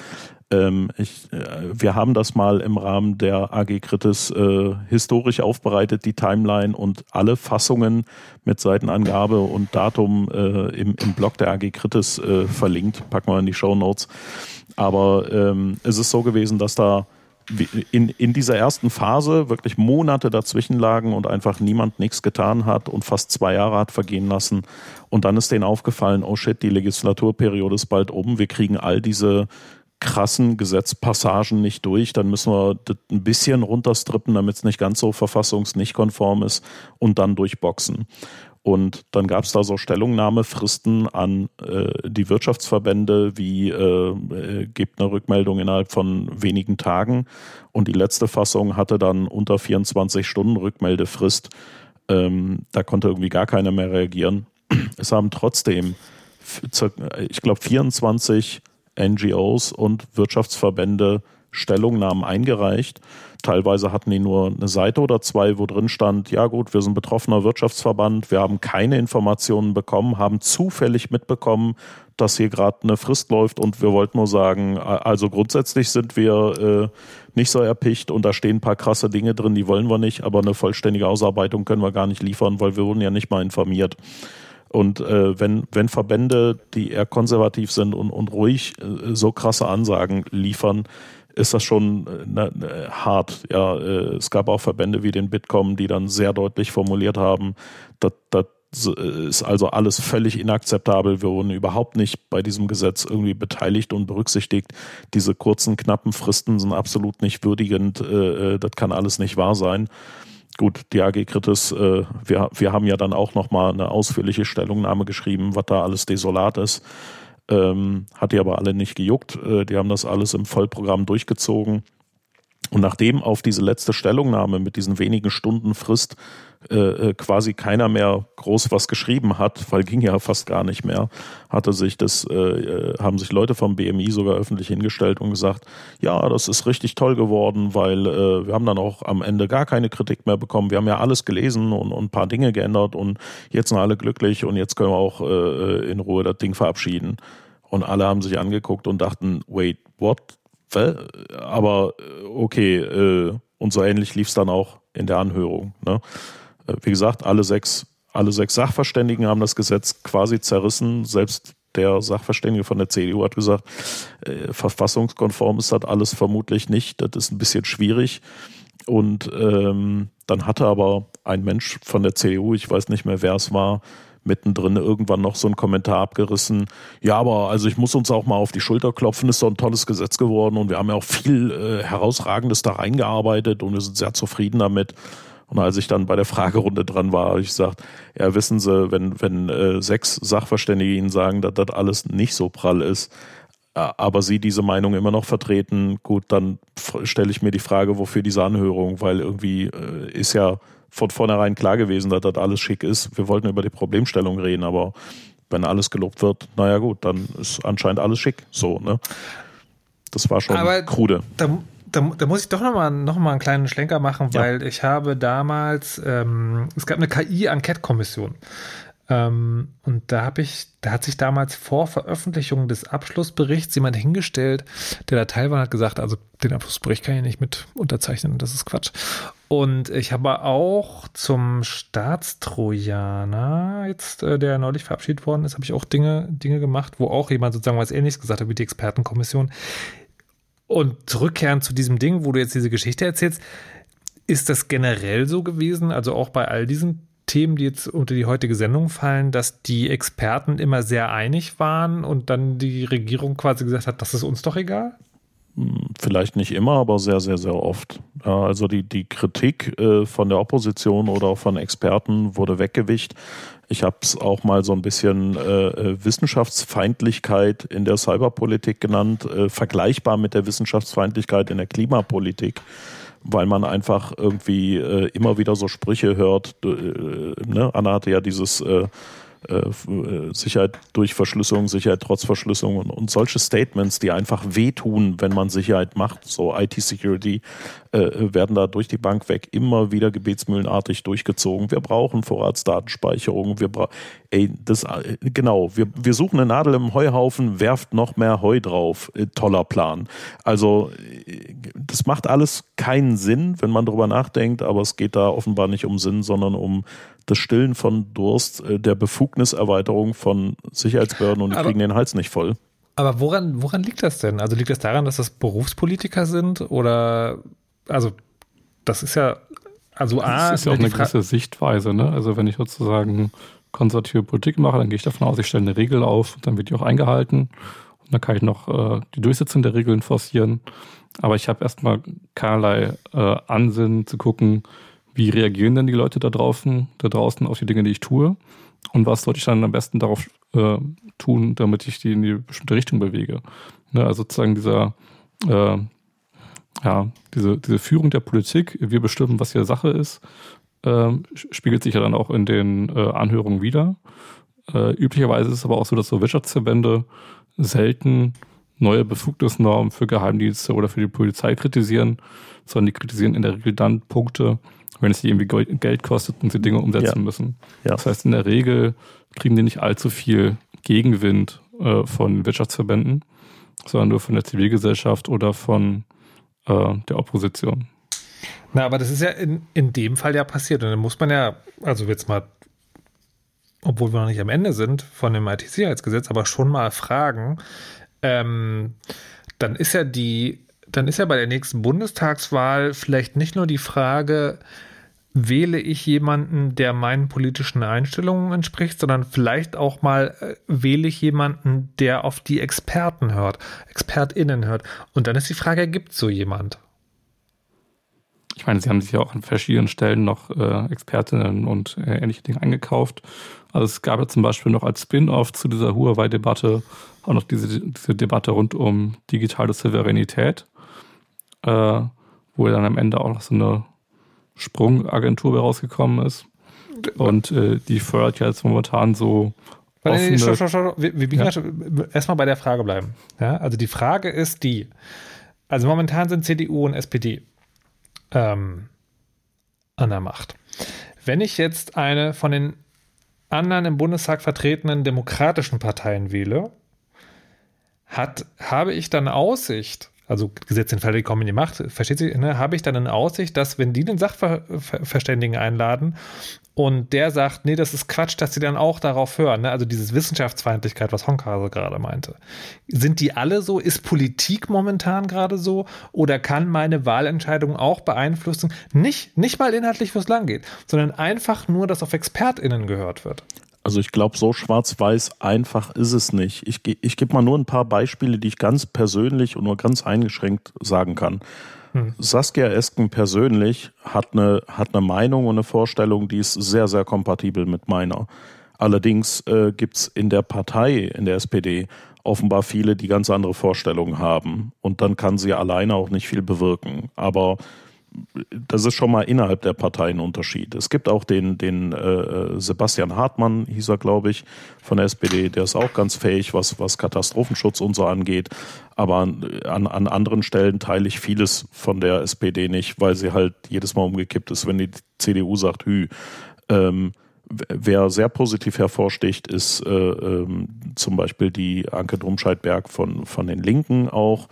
Ähm, ich, äh, wir haben das mal im Rahmen der AG Kritis äh, historisch aufbereitet, die Timeline und alle Fassungen mit Seitenangabe und Datum äh, im, im Blog der AG Kritis äh, verlinkt. Packen wir in die Show Notes. Aber ähm, es ist so gewesen, dass da in, in dieser ersten Phase wirklich Monate dazwischen lagen und einfach niemand nichts getan hat und fast zwei Jahre hat vergehen lassen. Und dann ist denen aufgefallen, oh shit, die Legislaturperiode ist bald um. Wir kriegen all diese krassen Gesetzpassagen nicht durch, dann müssen wir das ein bisschen runterstrippen, damit es nicht ganz so verfassungs-nicht konform ist und dann durchboxen. Und dann gab es da so Stellungnahmefristen an äh, die Wirtschaftsverbände, wie äh, äh, gibt eine Rückmeldung innerhalb von wenigen Tagen. Und die letzte Fassung hatte dann unter 24 Stunden Rückmeldefrist. Ähm, da konnte irgendwie gar keiner mehr reagieren. Es haben trotzdem, ich glaube, 24 NGOs und Wirtschaftsverbände Stellungnahmen eingereicht. Teilweise hatten die nur eine Seite oder zwei, wo drin stand, ja gut, wir sind betroffener Wirtschaftsverband, wir haben keine Informationen bekommen, haben zufällig mitbekommen, dass hier gerade eine Frist läuft und wir wollten nur sagen, also grundsätzlich sind wir äh, nicht so erpicht und da stehen ein paar krasse Dinge drin, die wollen wir nicht, aber eine vollständige Ausarbeitung können wir gar nicht liefern, weil wir wurden ja nicht mal informiert. Und äh, wenn, wenn Verbände, die eher konservativ sind und, und ruhig äh, so krasse Ansagen liefern, ist das schon äh, äh hart. Ja, äh, es gab auch Verbände wie den Bitkom, die dann sehr deutlich formuliert haben, das, das ist also alles völlig inakzeptabel. Wir wurden überhaupt nicht bei diesem Gesetz irgendwie beteiligt und berücksichtigt. Diese kurzen, knappen Fristen sind absolut nicht würdigend. Äh, äh das kann alles nicht wahr sein gut, die AG Kritis, äh, wir, wir haben ja dann auch nochmal eine ausführliche Stellungnahme geschrieben, was da alles desolat ist. Ähm, hat die aber alle nicht gejuckt. Äh, die haben das alles im Vollprogramm durchgezogen. Und nachdem auf diese letzte Stellungnahme mit diesen wenigen Stunden Frist äh, äh, quasi keiner mehr groß was geschrieben hat, weil ging ja fast gar nicht mehr, hatte sich das, äh, äh haben sich Leute vom BMI sogar öffentlich hingestellt und gesagt, ja, das ist richtig toll geworden, weil äh, wir haben dann auch am Ende gar keine Kritik mehr bekommen. Wir haben ja alles gelesen und, und ein paar Dinge geändert und jetzt sind alle glücklich und jetzt können wir auch äh, in Ruhe das Ding verabschieden. Und alle haben sich angeguckt und dachten, wait, what? Aber okay, und so ähnlich lief es dann auch in der Anhörung. Ne? Äh, wie gesagt, alle sechs alle sechs Sachverständigen haben das Gesetz quasi zerrissen. Selbst der Sachverständige von der CDU hat gesagt, äh, verfassungskonform ist das alles vermutlich nicht. Das ist ein bisschen schwierig. Und ähm, dann hatte aber ein Mensch von der CDU, ich weiß nicht mehr, wer es war, mittendrin irgendwann noch so einen Kommentar abgerissen. Ja, aber also ich muss uns auch mal auf die Schulter klopfen, ist so ein tolles Gesetz geworden und wir haben ja auch viel äh, Herausragendes da reingearbeitet und wir sind sehr zufrieden damit. Und als ich dann bei der Fragerunde dran war, habe ich gesagt, ja, wissen Sie, wenn, wenn äh, sechs Sachverständige Ihnen sagen, dass das alles nicht so prall ist, aber Sie diese Meinung immer noch vertreten, gut, dann stelle ich mir die Frage, wofür diese Anhörung, weil irgendwie äh, ist ja von vornherein klar gewesen, dass das alles schick ist. Wir wollten über die Problemstellung reden, aber wenn alles gelobt wird, naja gut, dann ist anscheinend alles schick. So, ne? Das war schon aber krude. Da, da, da, muss ich doch nochmal noch mal einen kleinen Schlenker machen, weil ja. ich habe damals, ähm, es gab eine KI-Enquete-Kommission. Ähm, und da habe ich, da hat sich damals vor Veröffentlichung des Abschlussberichts jemand hingestellt, der da teil war und hat gesagt, also den Abschlussbericht kann ich nicht mit unterzeichnen, das ist Quatsch. Und ich habe auch zum Staatstrojaner, jetzt, äh, der neulich verabschiedet worden ist, habe ich auch Dinge, Dinge gemacht, wo auch jemand sozusagen was ähnliches gesagt hat wie die Expertenkommission. Und zurückkehren zu diesem Ding, wo du jetzt diese Geschichte erzählst, ist das generell so gewesen, also auch bei all diesen Themen, die jetzt unter die heutige Sendung fallen, dass die Experten immer sehr einig waren und dann die Regierung quasi gesagt hat, das ist uns doch egal? Hm, vielleicht nicht immer, aber sehr, sehr, sehr oft. Also die, die Kritik äh, von der Opposition oder auch von Experten wurde weggewicht. Ich habe es auch mal so ein bisschen äh, äh, Wissenschaftsfeindlichkeit in der Cyberpolitik genannt, äh, vergleichbar mit der Wissenschaftsfeindlichkeit in der Klimapolitik weil man einfach irgendwie äh, immer wieder so Sprüche hört. Äh, ne? Anna hatte ja dieses äh, äh, Sicherheit durch Verschlüsselung, Sicherheit trotz Verschlüsselung und, und, solche Statements, die einfach wehtun, wenn man Sicherheit macht, so IT-Security, äh, werden da durch die Bank weg immer wieder gebetsmühlenartig durchgezogen. Wir brauchen Vorratsdatenspeicherung, wir brauchen, ey, das, äh, genau, wir, wir suchen eine Nadel im Heuhaufen, werft noch mehr Heu drauf. Toller Plan. Also, das macht alles keinen Sinn, wenn man drüber nachdenkt, aber es geht da offenbar nicht um Sinn, sondern um das Stillen von Durst, der Befugniserweiterung von Sicherheitsbehörden und die aber, kriegen den Hals nicht voll. Aber woran, woran liegt das denn? Also liegt das daran, dass das Berufspolitiker sind oder also das ist ja also A, das ist ja auch eine gewisse Sichtweise, ne? Also wenn ich sozusagen konservative Politik mache, dann gehe ich davon aus, ich stelle eine Regel auf, dann wird die auch eingehalten und dann kann ich noch äh, die Durchsetzung der Regeln forcieren. Aber ich habe erstmal keinerlei äh, Ansinnen zu gucken, wie reagieren denn die Leute da draußen, da draußen auf die Dinge, die ich tue? Und was sollte ich dann am besten darauf äh, tun, damit ich die in die bestimmte Richtung bewege? Ne, also sozusagen dieser, äh, ja, diese, diese Führung der Politik, wir bestimmen, was hier Sache ist, äh, spiegelt sich ja dann auch in den äh, Anhörungen wieder. Äh, üblicherweise ist es aber auch so, dass so Wirtschaftsverbände selten neue Befugnisnormen für Geheimdienste oder für die Polizei kritisieren, sondern die kritisieren in der Regel dann Punkte, wenn es irgendwie Geld kostet und sie Dinge umsetzen ja. müssen. Ja. Das heißt, in der Regel kriegen die nicht allzu viel Gegenwind äh, von Wirtschaftsverbänden, sondern nur von der Zivilgesellschaft oder von äh, der Opposition. Na, aber das ist ja in, in dem Fall ja passiert. Und dann muss man ja, also jetzt mal, obwohl wir noch nicht am Ende sind von dem IT-Sicherheitsgesetz, aber schon mal fragen, ähm, dann ist ja die dann ist ja bei der nächsten Bundestagswahl vielleicht nicht nur die Frage, wähle ich jemanden, der meinen politischen Einstellungen entspricht, sondern vielleicht auch mal äh, wähle ich jemanden, der auf die Experten hört, ExpertInnen hört. Und dann ist die Frage, gibt es so jemand? Ich meine, sie haben sich ja auch an verschiedenen Stellen noch äh, Expertinnen und äh, ähnliche Dinge eingekauft. Also es gab ja zum Beispiel noch als Spin-off zu dieser Huawei-Debatte auch noch diese, diese Debatte rund um digitale Souveränität äh, wo dann am Ende auch noch so eine Sprungagentur rausgekommen ist. Und äh, die fördert ja jetzt momentan so. Offene, nee, stopp, stopp, stopp. Wir, wir ja? erstmal bei der Frage bleiben. Ja, also die Frage ist die: Also momentan sind CDU und SPD ähm, an der Macht. Wenn ich jetzt eine von den anderen im Bundestag vertretenen demokratischen Parteien wähle, hat, habe ich dann Aussicht, also Gesetz in Fall, die kommen in die Macht, versteht sich, ne, habe ich dann in Aussicht, dass wenn die den Sachverständigen einladen und der sagt, nee, das ist Quatsch, dass sie dann auch darauf hören, ne? also dieses Wissenschaftsfeindlichkeit, was Honkase gerade meinte. Sind die alle so? Ist Politik momentan gerade so? Oder kann meine Wahlentscheidung auch beeinflussen? Nicht, nicht mal inhaltlich, wo es lang geht, sondern einfach nur, dass auf ExpertInnen gehört wird. Also ich glaube, so schwarz-weiß einfach ist es nicht. Ich, ich gebe mal nur ein paar Beispiele, die ich ganz persönlich und nur ganz eingeschränkt sagen kann. Hm. Saskia Esken persönlich hat eine, hat eine Meinung und eine Vorstellung, die ist sehr, sehr kompatibel mit meiner. Allerdings äh, gibt es in der Partei, in der SPD, offenbar viele, die ganz andere Vorstellungen haben. Und dann kann sie alleine auch nicht viel bewirken. Aber das ist schon mal innerhalb der Partei ein Unterschied. Es gibt auch den, den äh, Sebastian Hartmann, hieß er, glaube ich, von der SPD, der ist auch ganz fähig, was, was Katastrophenschutz und so angeht. Aber an, an anderen Stellen teile ich vieles von der SPD nicht, weil sie halt jedes Mal umgekippt ist, wenn die CDU sagt, hü. Ähm, Wer sehr positiv hervorsticht, ist äh, ähm, zum Beispiel die Anke Drumscheid-Berg von, von den Linken auch.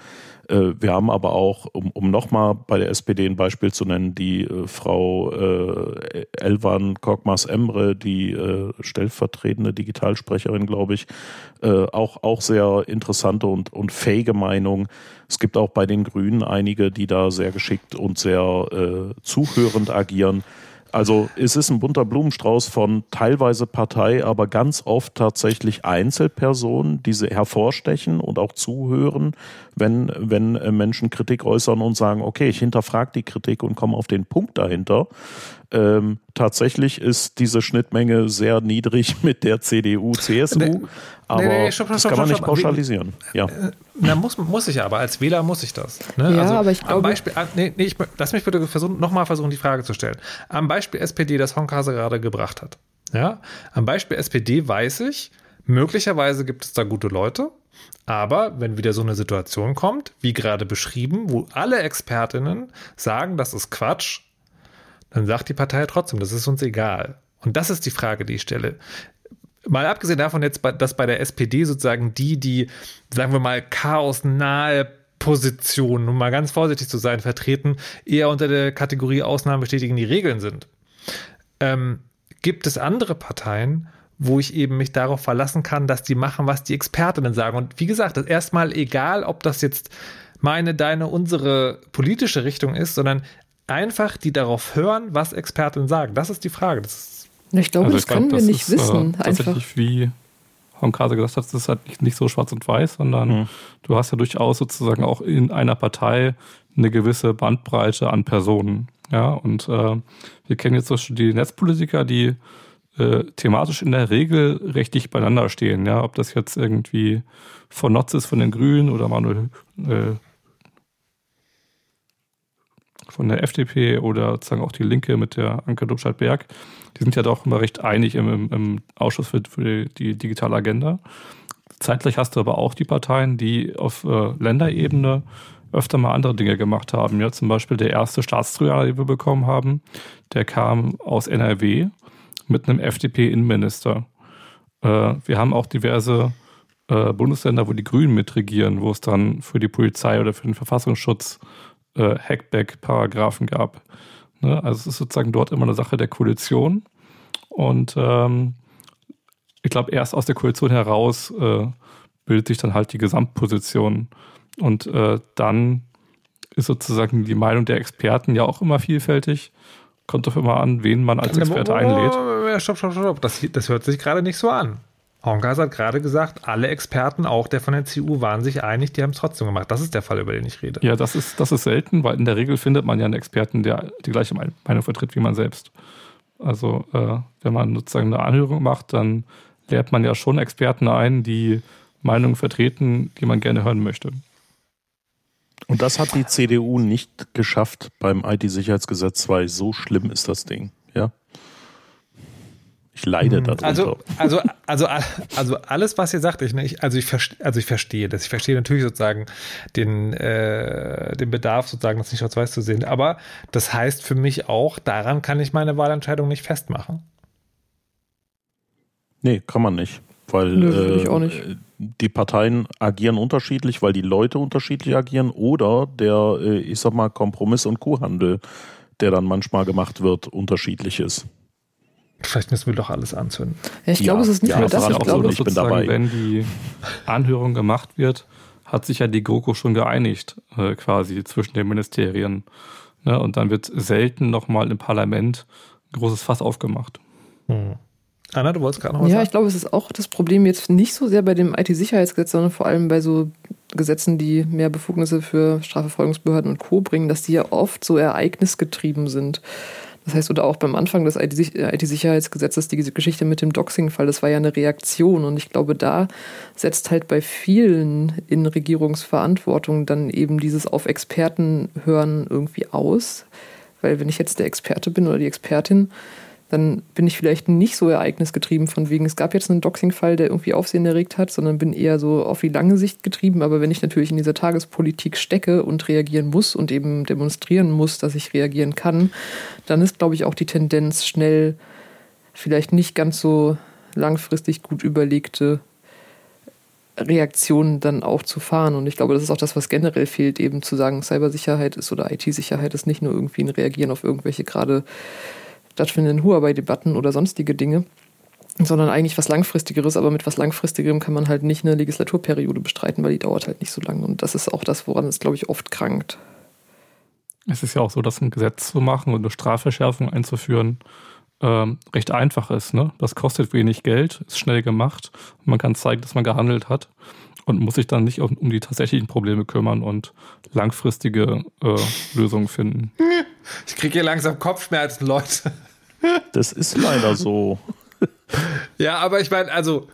Äh, wir haben aber auch, um, um nochmal bei der SPD ein Beispiel zu nennen, die äh, Frau äh, Elvan Korkmaz Emre, die äh, stellvertretende Digitalsprecherin, glaube ich, äh, auch, auch sehr interessante und, und fähige Meinung. Es gibt auch bei den Grünen einige, die da sehr geschickt und sehr äh, zuhörend agieren. Also es ist ein bunter Blumenstrauß von teilweise Partei, aber ganz oft tatsächlich Einzelpersonen, die sie hervorstechen und auch zuhören, wenn, wenn äh, Menschen Kritik äußern und sagen, okay, ich hinterfrage die Kritik und komme auf den Punkt dahinter. Ähm, tatsächlich ist diese Schnittmenge sehr niedrig <laughs> mit der CDU, CSU, nee, aber nee, nee, stopp, stopp, das kann man nicht pauschalisieren. Ja. Äh, na, muss, muss ich aber, als Wähler muss ich das. Ne? Ja, also, aber ich glaube... Beispiel, ah, nee, nee, ich, lass mich bitte versuchen, nochmal versuchen, die Frage zu stellen. Am Beispiel SPD, das Honkase gerade gebracht hat. Ja, am Beispiel SPD weiß ich, möglicherweise gibt es da gute Leute, aber wenn wieder so eine Situation kommt, wie gerade beschrieben, wo alle Expertinnen sagen, das ist Quatsch, dann sagt die Partei trotzdem, das ist uns egal. Und das ist die Frage, die ich stelle. Mal abgesehen davon jetzt, dass bei der SPD sozusagen die, die, sagen wir mal, chaosnahe Positionen, um mal ganz vorsichtig zu sein, vertreten, eher unter der Kategorie Ausnahmen bestätigen die Regeln sind. Ähm, gibt es andere Parteien, wo ich eben mich darauf verlassen kann, dass die machen, was die Expertinnen sagen. Und wie gesagt, erstmal egal, ob das jetzt meine, deine, unsere politische Richtung ist, sondern einfach die darauf hören, was Expertinnen sagen. Das ist die Frage. Das ich glaube, also das können glaub, wir nicht ist, wissen. Äh, tatsächlich, wie Honkrase gesagt hat, das ist halt nicht, nicht so schwarz und weiß, sondern mhm. du hast ja durchaus sozusagen auch in einer Partei eine gewisse Bandbreite an Personen. Ja, und äh, wir kennen jetzt zum Beispiel die Netzpolitiker, die äh, thematisch in der Regel recht dicht beieinander stehen. Ja, ob das jetzt irgendwie von Notz ist von den Grünen oder Manuel äh, von der FDP oder sozusagen auch die Linke mit der Anke Dobscheit-Berg, die sind ja doch immer recht einig im, im Ausschuss für, für, die digitale Agenda. Zeitgleich hast du aber auch die Parteien, die auf äh, Länderebene öfter mal andere Dinge gemacht haben. Ja, zum Beispiel der erste Staatstrojaner, den wir bekommen haben, der kam aus NRW mit einem FDP-Innenminister. Äh, wir haben auch diverse äh, Bundesländer, wo die Grünen mitregieren, wo es dann für die Polizei oder für den Verfassungsschutz äh, Hackback-Paragraphen gab. Ne? Also es ist sozusagen dort immer eine Sache der Koalition. Und ähm, ich glaube, erst aus der Koalition heraus äh, bildet sich dann halt die Gesamtposition. Und äh, dann ist sozusagen die Meinung der Experten ja auch immer vielfältig. Kommt doch immer an, wen man als Experte einlädt. Stopp, stopp, stopp. Das, das hört sich gerade nicht so an. Honkas hat gerade gesagt, alle Experten, auch der von der CU, waren sich einig, die haben es trotzdem gemacht. Das ist der Fall, über den ich rede. Ja, das ist, das ist selten, weil in der Regel findet man ja einen Experten, der die gleiche Meinung vertritt wie man selbst. Also, äh, wenn man sozusagen eine Anhörung macht, dann lädt man ja schon Experten ein, die Meinungen vertreten, die man gerne hören möchte. Und das hat die CDU nicht geschafft beim IT-Sicherheitsgesetz 2. So schlimm ist das Ding, ja? Ich leide mhm. darunter. Also, also, also, also alles, was ihr sagt, ich, ne, ich also, ich also ich verstehe das. Ich verstehe natürlich sozusagen den, äh, den Bedarf, sozusagen das nicht schwarz-weiß zu sehen. Aber das heißt für mich auch, daran kann ich meine Wahlentscheidung nicht festmachen. Nee, kann man nicht. Weil Nö, äh, ich auch nicht. die Parteien agieren unterschiedlich, weil die Leute unterschiedlich agieren oder der, äh, ich sag mal, Kompromiss- und Kuhhandel, der dann manchmal gemacht wird, unterschiedlich ist. Vielleicht müssen wir doch alles anzünden. Ja, ich glaube, ja, es ist nicht nur das. Ich glaube, ich bin dabei. wenn die Anhörung gemacht wird, hat sich ja die GroKo schon geeinigt, äh, quasi zwischen den Ministerien. Ne? Und dann wird selten nochmal im Parlament ein großes Fass aufgemacht. Hm. Anna, du wolltest gerade noch was Ja, sagen? ich glaube, es ist auch das Problem jetzt nicht so sehr bei dem IT-Sicherheitsgesetz, sondern vor allem bei so Gesetzen, die mehr Befugnisse für Strafverfolgungsbehörden und Co. bringen, dass die ja oft so ereignisgetrieben sind. Das heißt, oder auch beim Anfang des IT-Sicherheitsgesetzes, die Geschichte mit dem Doxing-Fall, das war ja eine Reaktion. Und ich glaube, da setzt halt bei vielen in Regierungsverantwortung dann eben dieses auf Experten hören irgendwie aus. Weil wenn ich jetzt der Experte bin oder die Expertin, dann bin ich vielleicht nicht so ereignisgetrieben von wegen, es gab jetzt einen Doxing-Fall, der irgendwie Aufsehen erregt hat, sondern bin eher so auf die lange Sicht getrieben. Aber wenn ich natürlich in dieser Tagespolitik stecke und reagieren muss und eben demonstrieren muss, dass ich reagieren kann, dann ist, glaube ich, auch die Tendenz schnell vielleicht nicht ganz so langfristig gut überlegte Reaktionen dann auch zu fahren. Und ich glaube, das ist auch das, was generell fehlt, eben zu sagen, Cybersicherheit ist oder IT-Sicherheit ist nicht nur irgendwie ein Reagieren auf irgendwelche gerade stattfindenden Huawei-Debatten oder sonstige Dinge, sondern eigentlich was Langfristigeres. Aber mit was Langfristigerem kann man halt nicht eine Legislaturperiode bestreiten, weil die dauert halt nicht so lange. Und das ist auch das, woran es, glaube ich, oft krankt. Es ist ja auch so, dass ein Gesetz zu machen und eine Strafverschärfung einzuführen ähm, recht einfach ist. Ne? Das kostet wenig Geld, ist schnell gemacht. Man kann zeigen, dass man gehandelt hat und muss sich dann nicht um, die tatsächlichen Probleme kümmern und langfristige äh, Lösungen finden. <laughs> Ich kriege hier langsam Kopfschmerzen, Leute. Das ist leider so. ja, aber ich meine, also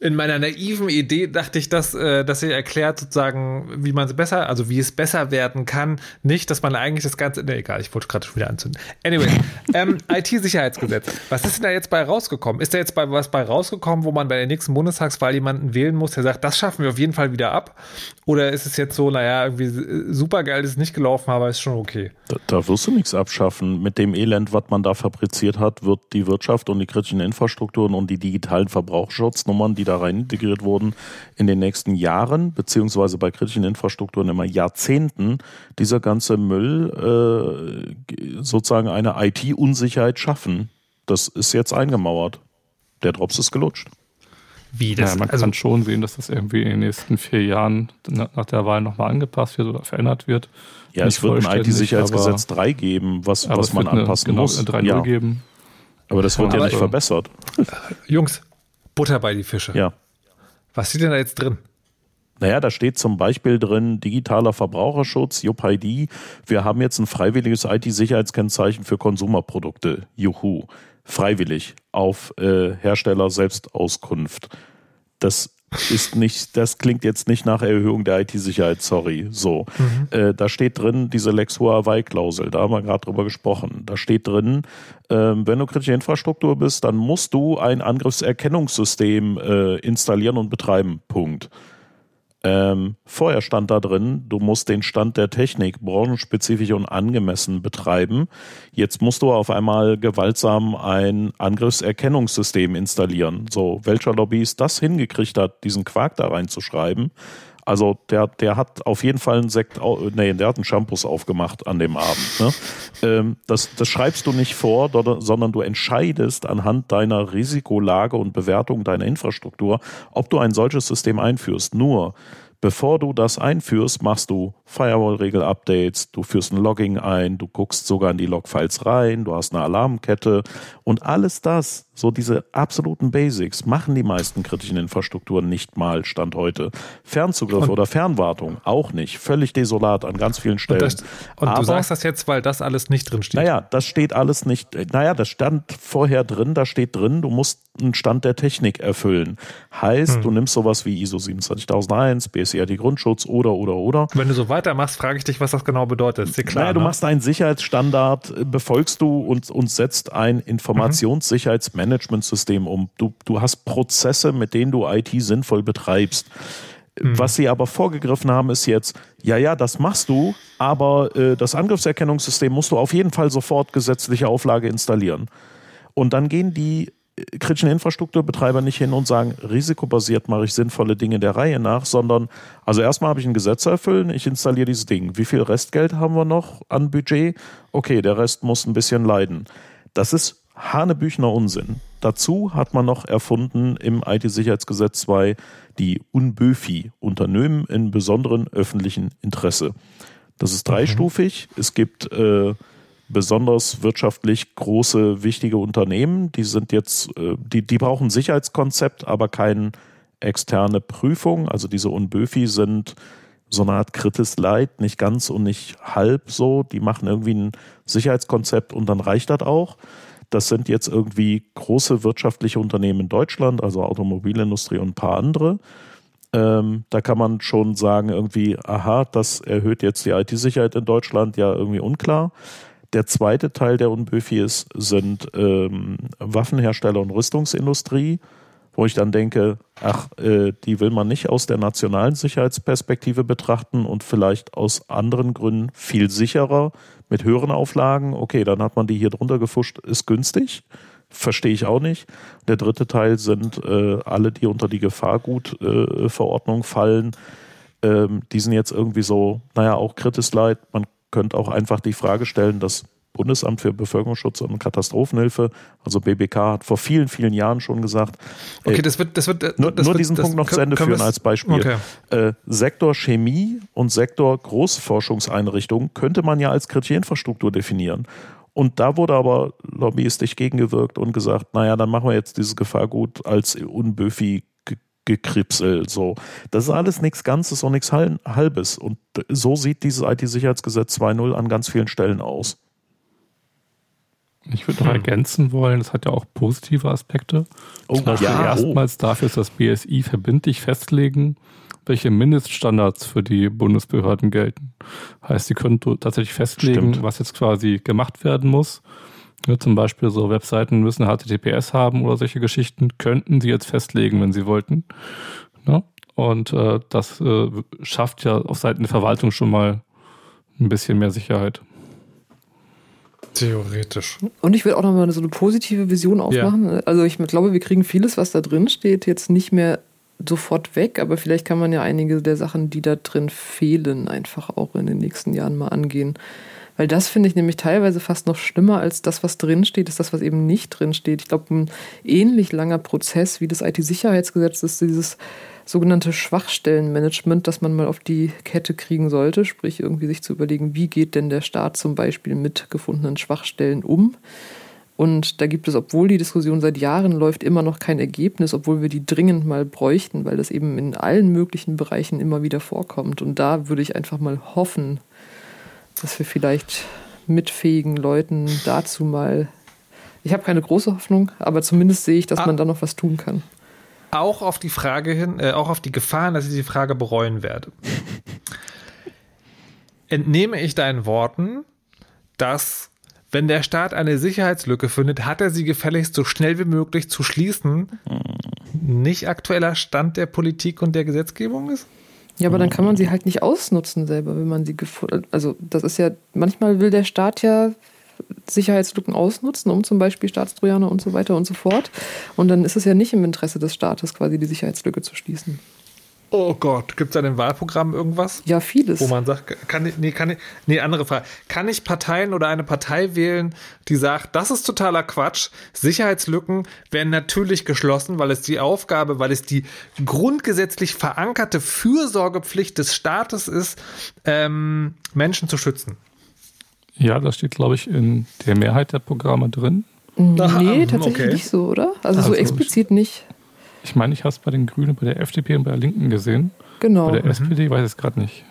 in meiner naiven Idee dachte ich, dass, äh, dass ihr erklärt sozusagen, wie man es besser, also wie es besser werden kann. Nicht, dass man eigentlich das Ganze, ne, egal, ich wollte gerade schon wieder anzünden. Anyway, <laughs> ähm, IT-Sicherheitsgesetz. Was ist denn da jetzt bei rausgekommen? Ist da jetzt bei was bei rausgekommen, wo man bei der nächsten Bundestagswahl jemanden wählen muss, der sagt, das schaffen wir auf jeden Fall wieder ab? Oder ist es jetzt so, naja, irgendwie super geil ist nicht gelaufen, aber ist schon okay? Da, da wirst du nichts abschaffen. Mit dem Elend, was man da fabriziert hat, wird die Wirtschaft und die kritischen Infrastrukturen und die digitalen Verbraucherschutznummern, die da rein integriert wurden, in den nächsten Jahren, beziehungsweise bei kritischen Infrastrukturen immer Jahrzehnten, dieser ganze Müll äh, sozusagen eine IT-Unsicherheit schaffen. Das ist jetzt eingemauert. Der Drops ist gelutscht. Wie das? Ja, man also, kann schon sehen, dass das irgendwie in den nächsten vier Jahren nach der Wahl nochmal angepasst wird oder verändert wird. Ja, Nicht es wird ein IT-Sicherheitsgesetz 3 geben, was, was man anpassen eine, muss. Genau, ja. geben. Aber das wird aber ja nicht verbessert. Jungs, Butter bei die Fische. Ja. Was steht denn da jetzt drin? Naja, da steht zum Beispiel drin digitaler Verbraucherschutz, JupID. Wir haben jetzt ein freiwilliges IT-Sicherheitskennzeichen für Konsumerprodukte. Juhu. Freiwillig auf äh, Hersteller Selbstauskunft. Das ist nicht, das klingt jetzt nicht nach Erhöhung der IT-Sicherheit, sorry. So. Mhm. Äh, da steht drin diese Lex Huawei-Klausel, da haben wir gerade drüber gesprochen. Da steht drin, äh, wenn du kritische Infrastruktur bist, dann musst du ein Angriffserkennungssystem äh, installieren und betreiben. Punkt. Ähm, vorher stand da drin, du musst den Stand der Technik branchenspezifisch und angemessen betreiben. Jetzt musst du auf einmal gewaltsam ein Angriffserkennungssystem installieren. So, welcher Lobbyist das hingekriegt hat, diesen Quark da reinzuschreiben, also der, der hat auf jeden Fall einen Sekt, nee, der hat einen Shampoos aufgemacht an dem Abend. Ne? Ähm, das, das schreibst du nicht vor, sondern du entscheidest anhand deiner Risikolage und Bewertung deiner Infrastruktur, ob du ein solches System einführst. Nur Bevor du das einführst, machst du Firewall-Regel-Updates, du führst ein Logging ein, du guckst sogar in die Logfiles rein, du hast eine Alarmkette und alles das, so diese absoluten Basics, machen die meisten kritischen Infrastrukturen nicht mal Stand heute. Fernzugriff und oder Fernwartung auch nicht. Völlig desolat an ganz vielen Stellen. Und, das, und Aber, du sagst das jetzt, weil das alles nicht drin steht. Naja, das steht alles nicht. Naja, das stand vorher drin, da steht drin, du musst einen Stand der Technik erfüllen. Heißt, hm. du nimmst sowas wie ISO 27001, BSIRT Grundschutz oder, oder, oder. Wenn du so weitermachst, frage ich dich, was das genau bedeutet. Ist dir klar? Naja, du ne? machst einen Sicherheitsstandard, äh, befolgst du und, und setzt ein Informationssicherheitsmanagementsystem um. Du, du hast Prozesse, mit denen du IT sinnvoll betreibst. Mhm. Was sie aber vorgegriffen haben, ist jetzt, ja, ja, das machst du, aber äh, das Angriffserkennungssystem musst du auf jeden Fall sofort gesetzliche Auflage installieren. Und dann gehen die kritischen Infrastrukturbetreiber nicht hin und sagen, risikobasiert mache ich sinnvolle Dinge der Reihe nach, sondern also erstmal habe ich ein Gesetz erfüllen, ich installiere dieses Ding. Wie viel Restgeld haben wir noch an Budget? Okay, der Rest muss ein bisschen leiden. Das ist Hanebüchner Unsinn. Dazu hat man noch erfunden im IT-Sicherheitsgesetz 2 die UNBÖFI, Unternehmen in besonderen öffentlichen Interesse. Das ist dreistufig. Es gibt äh, besonders wirtschaftlich große, wichtige Unternehmen. Die sind jetzt, äh, die, die brauchen ein Sicherheitskonzept, aber keine externe Prüfung. Also diese UNBÖFI sind so eine Art Kritis Light, nicht ganz und nicht halb so. Die machen irgendwie ein Sicherheitskonzept und dann reicht das auch. Das sind jetzt irgendwie große wirtschaftliche Unternehmen in Deutschland, also Automobilindustrie und ein paar andere. Ähm, da kann man schon sagen, irgendwie, aha, das erhöht jetzt die IT-Sicherheit in Deutschland, ja, irgendwie unklar. Der zweite Teil der Unböfis sind ähm, Waffenhersteller und Rüstungsindustrie, wo ich dann denke, ach, äh, die will man nicht aus der nationalen Sicherheitsperspektive betrachten und vielleicht aus anderen Gründen viel sicherer mit höheren Auflagen. Okay, dann hat man die hier drunter gefuscht, ist günstig. Verstehe ich auch nicht. Der dritte Teil sind äh, alle, die unter die Gefahrgutverordnung äh, fallen. Ähm, die sind jetzt irgendwie so, naja, auch Kritis Leid. Man könnt auch einfach die Frage stellen, das Bundesamt für Bevölkerungsschutz und Katastrophenhilfe, also BBK, hat vor vielen, vielen Jahren schon gesagt. Okay, ey, das wird, das wird, äh, nur, das nur wird, diesen Punkt noch zu Ende führen als Beispiel. Okay. Äh, Sektor Chemie und Sektor Großforschungseinrichtungen könnte man ja als kritische Infrastruktur definieren. Und da wurde aber lobbyistisch gegengewirkt und gesagt, naja, dann machen wir jetzt dieses Gefahrgut als unböfi Gekripsel. So. Das ist alles nichts Ganzes und nichts Halbes. Und so sieht dieses IT-Sicherheitsgesetz 2.0 an ganz vielen Stellen aus. Ich würde noch hm. ergänzen wollen, es hat ja auch positive Aspekte. Oh, Zum Beispiel ja, erstmals oh. dafür ist das BSI verbindlich festlegen, welche Mindeststandards für die Bundesbehörden gelten. Heißt, sie können tatsächlich festlegen, Stimmt. was jetzt quasi gemacht werden muss. Ja, zum Beispiel so Webseiten müssen HTTPS haben oder solche Geschichten, könnten sie jetzt festlegen, wenn sie wollten. Ja? Und äh, das äh, schafft ja auf Seiten der Verwaltung schon mal ein bisschen mehr Sicherheit. Theoretisch. Und ich würde auch nochmal so eine positive Vision aufmachen. Ja. Also ich glaube, wir kriegen vieles, was da drin steht, jetzt nicht mehr sofort weg, aber vielleicht kann man ja einige der Sachen, die da drin fehlen, einfach auch in den nächsten Jahren mal angehen. Weil das finde ich nämlich teilweise fast noch schlimmer als das, was drinsteht, ist das, was eben nicht drinsteht. Ich glaube, ein ähnlich langer Prozess wie das IT-Sicherheitsgesetz ist dieses sogenannte Schwachstellenmanagement, das man mal auf die Kette kriegen sollte, sprich irgendwie sich zu überlegen, wie geht denn der Staat zum Beispiel mit gefundenen Schwachstellen um. Und da gibt es, obwohl die Diskussion seit Jahren läuft, immer noch kein Ergebnis, obwohl wir die dringend mal bräuchten, weil das eben in allen möglichen Bereichen immer wieder vorkommt. Und da würde ich einfach mal hoffen, dass wir vielleicht mit fähigen Leuten dazu mal. Ich habe keine große Hoffnung, aber zumindest sehe ich, dass ah, man da noch was tun kann. Auch auf die Frage hin, äh, auch auf die Gefahren, dass ich die Frage bereuen werde. <laughs> Entnehme ich deinen Worten, dass wenn der Staat eine Sicherheitslücke findet, hat er sie gefälligst so schnell wie möglich zu schließen, nicht aktueller Stand der Politik und der Gesetzgebung ist? Ja, aber dann kann man sie halt nicht ausnutzen selber, wenn man sie gefunden. Also das ist ja, manchmal will der Staat ja Sicherheitslücken ausnutzen, um zum Beispiel Staatstrojaner und so weiter und so fort. Und dann ist es ja nicht im Interesse des Staates, quasi die Sicherheitslücke zu schließen. Oh Gott, gibt es da in den Wahlprogrammen irgendwas? Ja, vieles. Wo man sagt, kann ich, nee, kann ich, nee, andere Frage. Kann ich Parteien oder eine Partei wählen, die sagt, das ist totaler Quatsch, Sicherheitslücken werden natürlich geschlossen, weil es die Aufgabe, weil es die grundgesetzlich verankerte Fürsorgepflicht des Staates ist, ähm, Menschen zu schützen? Ja, das steht, glaube ich, in der Mehrheit der Programme drin. Nee, tatsächlich okay. nicht so, oder? Also, also so explizit nicht. Ich meine, ich habe es bei den Grünen, bei der FDP und bei der Linken gesehen. Genau. Bei der mhm. SPD weiß ich es gerade nicht.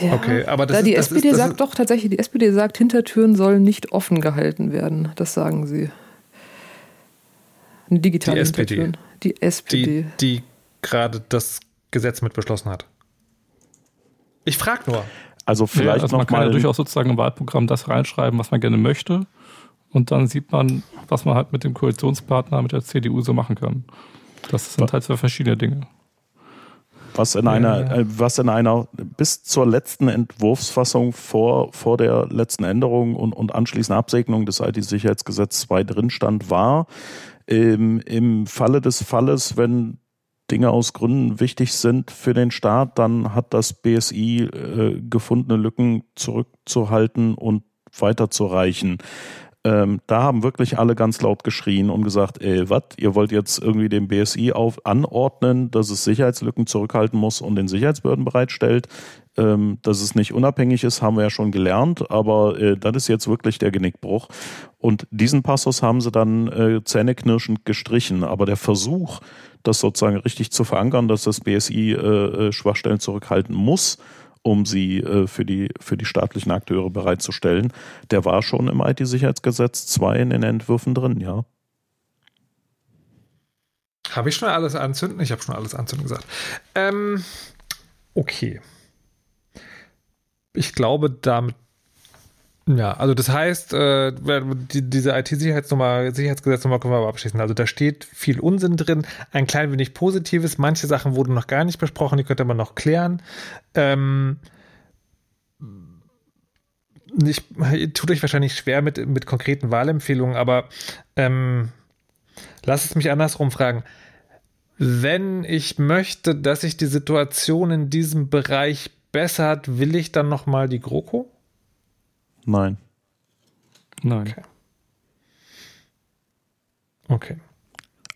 Ja, okay, aber das da die ist, SPD ist, sagt doch tatsächlich, die SPD sagt, Hintertüren sollen nicht offen gehalten werden. Das sagen sie. Eine digitale die SPD. Die SPD. Die, die gerade das Gesetz mit beschlossen hat. Ich frage nur. Also vielleicht ja, also man kann ja durchaus sozusagen im Wahlprogramm das reinschreiben, was man gerne möchte. Und dann sieht man, was man halt mit dem Koalitionspartner, mit der CDU so machen kann. Das sind halt zwei verschiedene Dinge. Was in einer, äh, was in einer bis zur letzten Entwurfsfassung vor, vor der letzten Änderung und, und anschließenden Absegnung des IT-Sicherheitsgesetzes 2 drin stand, war, ähm, im Falle des Falles, wenn Dinge aus Gründen wichtig sind für den Staat, dann hat das BSI äh, gefundene Lücken zurückzuhalten und weiterzureichen. Ähm, da haben wirklich alle ganz laut geschrien und gesagt, ey, was, ihr wollt jetzt irgendwie dem BSI auf anordnen, dass es Sicherheitslücken zurückhalten muss und den Sicherheitsbehörden bereitstellt. Ähm, dass es nicht unabhängig ist, haben wir ja schon gelernt, aber äh, das ist jetzt wirklich der Genickbruch. Und diesen Passus haben sie dann äh, zähneknirschend gestrichen. Aber der Versuch, das sozusagen richtig zu verankern, dass das BSI äh, äh, Schwachstellen zurückhalten muss, um sie äh, für, die, für die staatlichen Akteure bereitzustellen. Der war schon im IT-Sicherheitsgesetz 2 in den Entwürfen drin, ja. Habe ich schon alles anzünden? Ich habe schon alles anzünden gesagt. Ähm, okay. Ich glaube, damit ja, also das heißt, äh, die, diese IT-Sicherheitsnummer, Sicherheitsgesetznummer können wir aber abschließen. Also da steht viel Unsinn drin, ein klein wenig Positives. Manche Sachen wurden noch gar nicht besprochen, die könnte man noch klären. Ähm, ich, tut euch wahrscheinlich schwer mit, mit konkreten Wahlempfehlungen, aber ähm, lasst es mich andersrum fragen. Wenn ich möchte, dass sich die Situation in diesem Bereich bessert, will ich dann nochmal die GroKo? Nein. Nein. Okay. okay.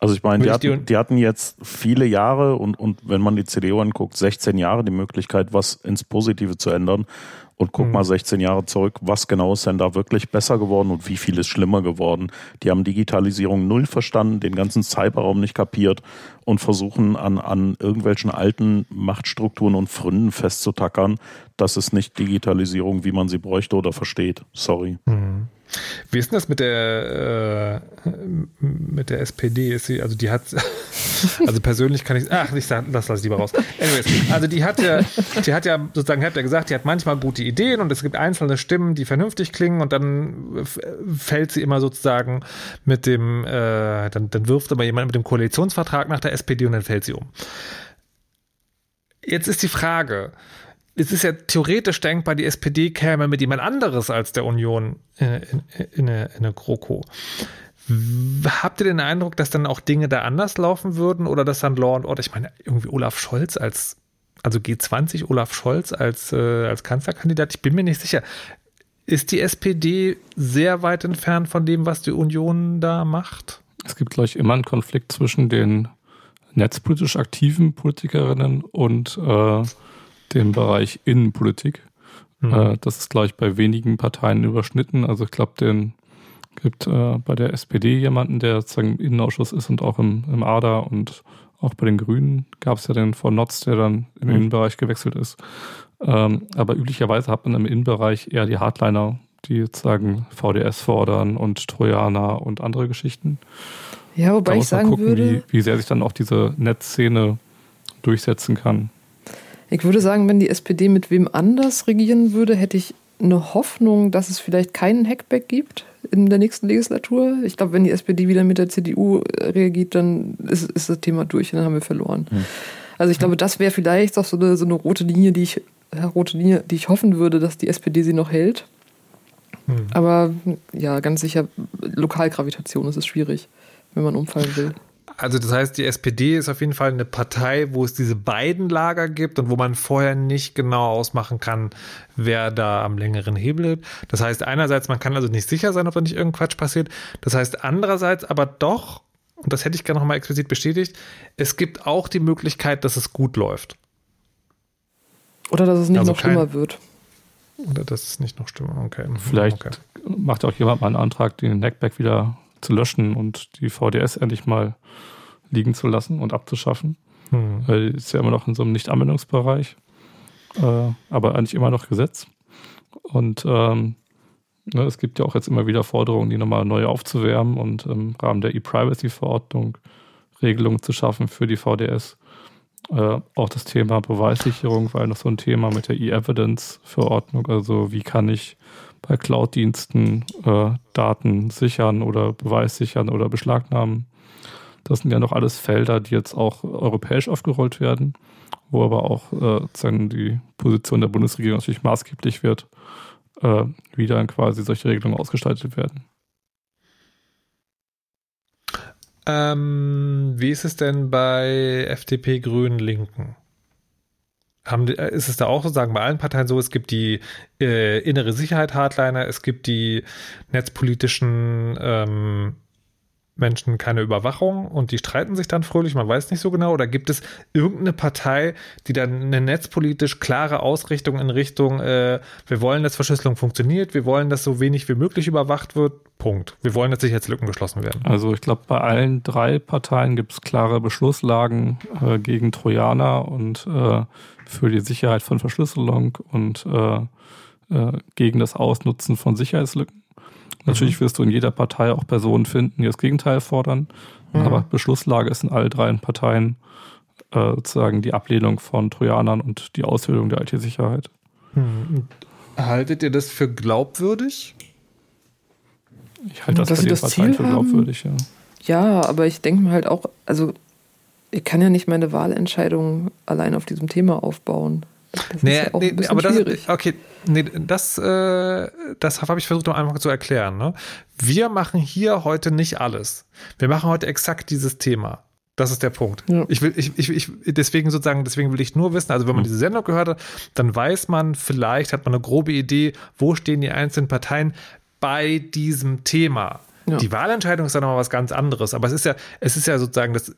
Also ich meine, die, hatten, die hatten jetzt viele Jahre und, und wenn man die CDU anguckt, 16 Jahre die Möglichkeit, was ins Positive zu ändern. Und guck mhm. mal 16 Jahre zurück, was genau ist denn da wirklich besser geworden und wie viel ist schlimmer geworden. Die haben Digitalisierung null verstanden, den ganzen Cyberraum nicht kapiert und versuchen an, an irgendwelchen alten Machtstrukturen und Fründen festzutackern. Das ist nicht Digitalisierung, wie man sie bräuchte oder versteht. Sorry. Mhm. Wie ist denn das mit der äh, mit der SPD? Ist sie, also die hat, <laughs> also persönlich kann ich, ach, ich sag, das lasse ich lieber raus. Anyways, also die hat ja, die hat ja sozusagen, habt ja gesagt, die hat manchmal gute Ideen und es gibt einzelne Stimmen, die vernünftig klingen und dann fällt sie immer sozusagen mit dem, äh, dann, dann wirft aber jemand mit dem Koalitionsvertrag nach der SPD und dann fällt sie um. Jetzt ist die Frage, es ist ja theoretisch denkbar, die SPD käme mit jemand anderes als der Union in, in, in, eine, in eine GroKo. Habt ihr den Eindruck, dass dann auch Dinge da anders laufen würden oder dass dann Law und Order, ich meine, irgendwie Olaf Scholz als, also G20 Olaf Scholz als, äh, als Kanzlerkandidat, ich bin mir nicht sicher. Ist die SPD sehr weit entfernt von dem, was die Union da macht? Es gibt, glaube ich, immer einen Konflikt zwischen den netzpolitisch aktiven Politikerinnen und äh, dem Bereich Innenpolitik. Mhm. Äh, das ist, glaube ich, bei wenigen Parteien überschnitten. Also ich glaube, den gibt äh, bei der SPD jemanden, der sozusagen im Innenausschuss ist und auch im, im ADA und auch bei den Grünen gab es ja den von Notz, der dann im mhm. Innenbereich gewechselt ist. Ähm, aber üblicherweise hat man im Innenbereich eher die Hardliner, die sozusagen VDS fordern und Trojaner und andere Geschichten. Ja, wobei ich sagen gucken, würde, wie, wie sehr sich dann auch diese Netzszene durchsetzen kann. Ich würde sagen, wenn die SPD mit wem anders regieren würde, hätte ich eine Hoffnung, dass es vielleicht keinen Hackback gibt in der nächsten Legislatur. Ich glaube, wenn die SPD wieder mit der CDU äh, reagiert, dann ist, ist das Thema durch und dann haben wir verloren. Hm. Also ich glaube, das wäre vielleicht auch so eine, so eine rote Linie, die ich äh, rote Linie, die ich hoffen würde, dass die SPD sie noch hält. Hm. Aber ja, ganz sicher, Lokalgravitation ist es schwierig, wenn man umfallen will. Also das heißt, die SPD ist auf jeden Fall eine Partei, wo es diese beiden Lager gibt und wo man vorher nicht genau ausmachen kann, wer da am längeren Hebel ist. Das heißt, einerseits, man kann also nicht sicher sein, ob da nicht irgendein Quatsch passiert. Das heißt, andererseits aber doch, und das hätte ich gerne nochmal explizit bestätigt, es gibt auch die Möglichkeit, dass es gut läuft. Oder dass es nicht also noch kein, schlimmer wird. Oder dass es nicht noch schlimmer, okay. Vielleicht okay. macht auch jemand mal einen Antrag, den Neckback wieder zu löschen und die VDS endlich mal liegen zu lassen und abzuschaffen. Hm. Weil ist ja immer noch in so einem Nicht-Anwendungsbereich, äh, aber eigentlich immer noch Gesetz. Und ähm, ne, es gibt ja auch jetzt immer wieder Forderungen, die nochmal neu aufzuwärmen und im Rahmen der E-Privacy-Verordnung Regelungen zu schaffen für die VDS. Äh, auch das Thema Beweissicherung war noch so ein Thema mit der E-Evidence-Verordnung. Also wie kann ich bei Cloud-Diensten äh, Daten sichern oder beweissichern oder beschlagnahmen? Das sind ja noch alles Felder, die jetzt auch europäisch aufgerollt werden, wo aber auch äh, die Position der Bundesregierung natürlich maßgeblich wird, äh, wie dann quasi solche Regelungen ausgestaltet werden. Ähm, wie ist es denn bei FDP, Grünen, Linken? Haben, äh, ist es da auch sozusagen bei allen Parteien so, es gibt die äh, innere Sicherheit Hardliner, es gibt die netzpolitischen ähm, Menschen keine Überwachung und die streiten sich dann fröhlich, man weiß nicht so genau, oder gibt es irgendeine Partei, die dann eine netzpolitisch klare Ausrichtung in Richtung, äh, wir wollen, dass Verschlüsselung funktioniert, wir wollen, dass so wenig wie möglich überwacht wird, Punkt. Wir wollen, dass Sicherheitslücken geschlossen werden. Also ich glaube, bei allen drei Parteien gibt es klare Beschlusslagen äh, gegen Trojaner und äh, für die Sicherheit von Verschlüsselung und äh, äh, gegen das Ausnutzen von Sicherheitslücken. Natürlich mhm. wirst du in jeder Partei auch Personen finden, die das Gegenteil fordern. Mhm. Aber Beschlusslage ist in all drei Parteien äh, sozusagen die Ablehnung von Trojanern und die Aushöhlung der IT-Sicherheit. Mhm. Haltet ihr das für glaubwürdig? Ich halte das Dass bei den Parteien für glaubwürdig, ja. Ja, aber ich denke mir halt auch, also ich kann ja nicht meine Wahlentscheidung allein auf diesem Thema aufbauen. Das nee, ja nee aber das, okay, nee, das, äh, das habe ich versucht, noch einfach zu erklären. Ne? Wir machen hier heute nicht alles. Wir machen heute exakt dieses Thema. Das ist der Punkt. Ja. Ich will, ich, ich, ich, deswegen sozusagen, deswegen will ich nur wissen, also wenn man mhm. diese Sendung gehört hat, dann weiß man, vielleicht hat man eine grobe Idee, wo stehen die einzelnen Parteien bei diesem Thema. Ja. Die Wahlentscheidung ist dann nochmal was ganz anderes. Aber es ist ja, es ist ja sozusagen das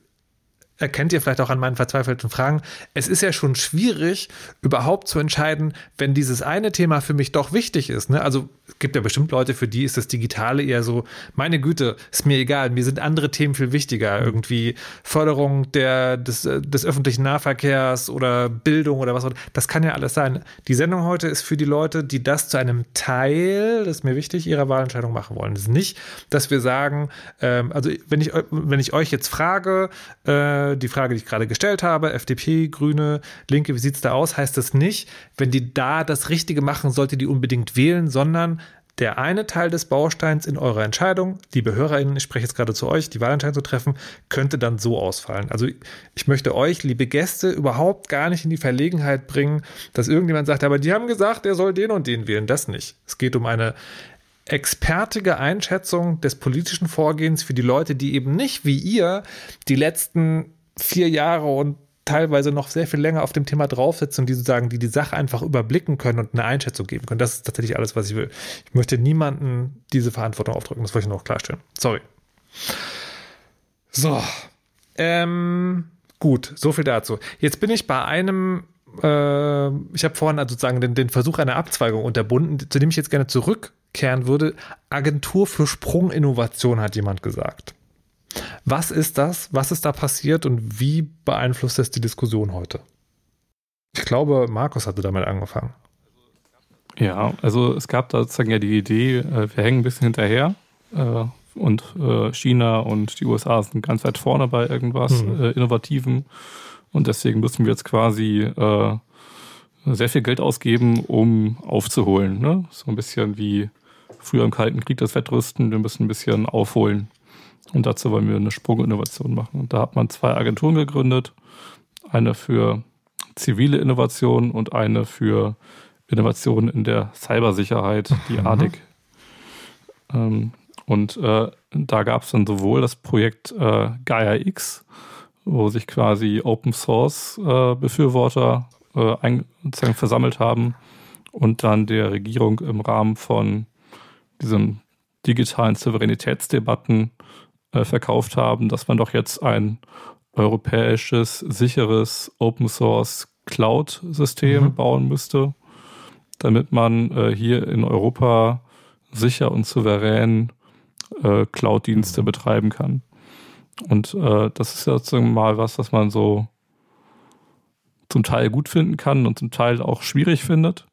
erkennt ihr vielleicht auch an meinen verzweifelten Fragen, es ist ja schon schwierig, überhaupt zu entscheiden, wenn dieses eine Thema für mich doch wichtig ist. Ne? Also es gibt ja bestimmt Leute, für die ist das Digitale eher so, meine Güte, ist mir egal, mir sind andere Themen viel wichtiger. Irgendwie Förderung der, des, des öffentlichen Nahverkehrs oder Bildung oder was auch Das kann ja alles sein. Die Sendung heute ist für die Leute, die das zu einem Teil, das ist mir wichtig, ihrer Wahlentscheidung machen wollen. Das ist nicht, dass wir sagen, ähm, also wenn ich, wenn ich euch jetzt frage, äh, die Frage, die ich gerade gestellt habe, FDP, Grüne, Linke, wie sieht es da aus? Heißt das nicht, wenn die da das Richtige machen, sollte die unbedingt wählen, sondern der eine Teil des Bausteins in eurer Entscheidung, liebe HörerInnen, ich spreche jetzt gerade zu euch, die Wahlentscheidung zu treffen, könnte dann so ausfallen. Also ich möchte euch, liebe Gäste, überhaupt gar nicht in die Verlegenheit bringen, dass irgendjemand sagt, aber die haben gesagt, er soll den und den wählen. Das nicht. Es geht um eine expertige Einschätzung des politischen Vorgehens für die Leute, die eben nicht wie ihr die letzten vier Jahre und teilweise noch sehr viel länger auf dem Thema draufsitzen und die sozusagen, die die Sache einfach überblicken können und eine Einschätzung geben können. Das ist tatsächlich alles, was ich will. Ich möchte niemanden diese Verantwortung aufdrücken. Das wollte ich noch klarstellen. Sorry. So. Ähm, gut, so viel dazu. Jetzt bin ich bei einem, äh, ich habe vorhin also sozusagen den, den Versuch einer Abzweigung unterbunden, zu dem ich jetzt gerne zurückkehren würde. Agentur für Sprunginnovation hat jemand gesagt. Was ist das? Was ist da passiert und wie beeinflusst es die Diskussion heute? Ich glaube, Markus hatte damit angefangen. Ja, also es gab da sozusagen ja die Idee, äh, wir hängen ein bisschen hinterher äh, und äh, China und die USA sind ganz weit vorne bei irgendwas mhm. Innovativem und deswegen müssen wir jetzt quasi sehr viel Geld ausgeben, um aufzuholen. Ne? So ein bisschen wie früher im Kalten Krieg das Wettrüsten, wir müssen ein bisschen aufholen. Und dazu wollen wir eine Sprunginnovation machen. Und da hat man zwei Agenturen gegründet. Eine für zivile Innovation und eine für Innovation in der Cybersicherheit, die mhm. ADIC. Ähm, und äh, da gab es dann sowohl das Projekt äh, Gaia X, wo sich quasi Open Source äh, Befürworter äh, ein, versammelt haben und dann der Regierung im Rahmen von diesen digitalen Souveränitätsdebatten äh, verkauft haben, dass man doch jetzt ein europäisches, sicheres Open Source Cloud-System mhm. bauen müsste, damit man äh, hier in Europa sicher und souverän äh, Cloud-Dienste betreiben kann. Und äh, das ist ja sozusagen mal was, was man so zum Teil gut finden kann und zum Teil auch schwierig findet.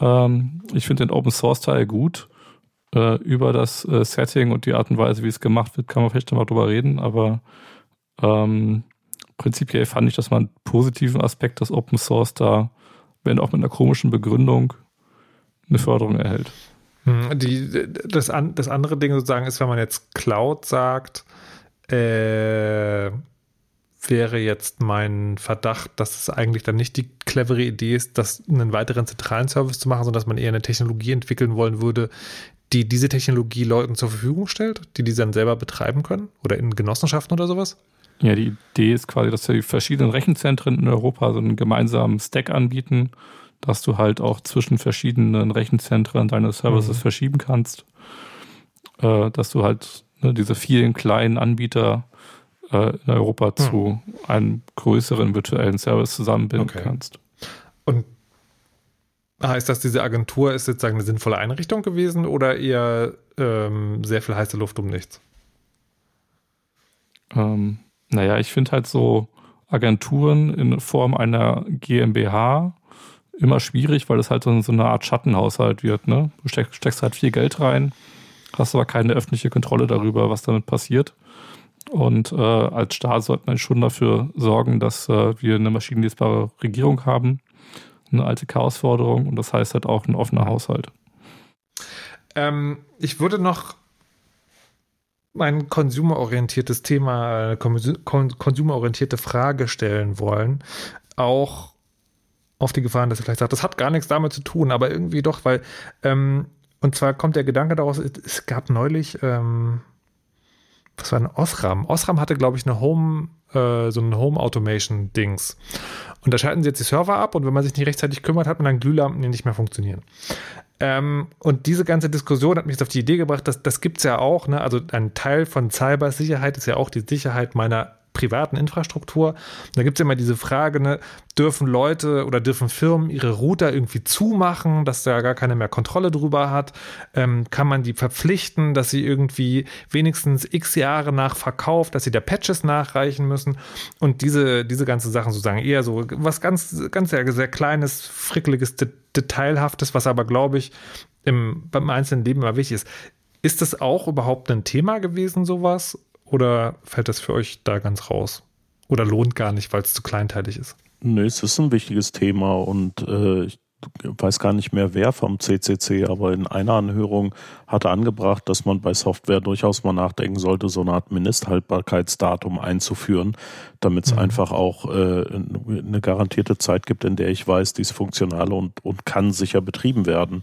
Ähm, ich finde den Open Source Teil gut äh, über das äh, Setting und die Art und Weise, wie es gemacht wird, kann man vielleicht nochmal drüber reden, aber ähm, prinzipiell fand ich, dass man einen positiven Aspekt des Open Source da, wenn auch mit einer komischen Begründung, eine Förderung erhält. Hm, die, das, das andere Ding sozusagen ist, wenn man jetzt Cloud sagt, äh, wäre jetzt mein Verdacht, dass es eigentlich dann nicht die clevere Idee ist, das einen weiteren zentralen Service zu machen, sondern dass man eher eine Technologie entwickeln wollen würde, die diese Technologie Leuten zur Verfügung stellt, die diese dann selber betreiben können oder in Genossenschaften oder sowas? Ja, die Idee ist quasi, dass die verschiedenen Rechenzentren in Europa so einen gemeinsamen Stack anbieten, dass du halt auch zwischen verschiedenen Rechenzentren deine Services mhm. verschieben kannst, äh, dass du halt ne, diese vielen kleinen Anbieter äh, in Europa mhm. zu einem größeren virtuellen Service zusammenbinden okay. kannst. Und heißt das, diese Agentur ist sozusagen eine sinnvolle Einrichtung gewesen oder eher ähm, sehr viel heiße Luft um nichts? Ähm, naja, ich finde halt so Agenturen in Form einer GmbH immer schwierig, weil es halt so, eine Art Schattenhaushalt wird. Ne? Du steckst, halt viel Geld rein, hast aber keine öffentliche Kontrolle darüber, was damit passiert. Und äh, als Staat sollte man schon dafür sorgen, dass äh, wir eine maschinenlesbare Regierung haben, eine alte Chaosforderung und das heißt halt auch ein offener Haushalt. Ähm, ich würde noch ein konsumerorientiertes Thema, eine konsumerorientierte Frage stellen wollen. Auch auf die Gefahren, dass ihr vielleicht sagt, das hat gar nichts damit zu tun, aber irgendwie doch, weil, ähm, und zwar kommt der Gedanke daraus, es gab neulich, ähm, was war ein Osram? Osram hatte, glaube ich, eine Home, äh, so ein Home Automation Dings. Und da schalten sie jetzt die Server ab und wenn man sich nicht rechtzeitig kümmert, hat man dann Glühlampen, die nicht mehr funktionieren. Ähm, und diese ganze Diskussion hat mich jetzt auf die Idee gebracht, dass das gibt es ja auch. Ne? Also ein Teil von Cybersicherheit ist ja auch die Sicherheit meiner privaten Infrastruktur. Da gibt es immer diese Frage, ne, dürfen Leute oder dürfen Firmen ihre Router irgendwie zumachen, dass da gar keine mehr Kontrolle drüber hat? Ähm, kann man die verpflichten, dass sie irgendwie wenigstens x Jahre nach Verkauf, dass sie da Patches nachreichen müssen? Und diese, diese ganze Sachen sozusagen eher so was ganz, ganz sehr, sehr kleines, frickeliges, detailhaftes, was aber, glaube ich, im, beim einzelnen Leben immer wichtig ist. Ist das auch überhaupt ein Thema gewesen, sowas? Oder fällt das für euch da ganz raus? Oder lohnt gar nicht, weil es zu kleinteilig ist? Nö, es ist ein wichtiges Thema und äh, ich weiß gar nicht mehr wer vom CCC, aber in einer Anhörung hatte angebracht, dass man bei Software durchaus mal nachdenken sollte, so eine Art Mindesthaltbarkeitsdatum einzuführen, damit es mhm. einfach auch äh, eine garantierte Zeit gibt, in der ich weiß, die ist funktional und, und kann sicher betrieben werden.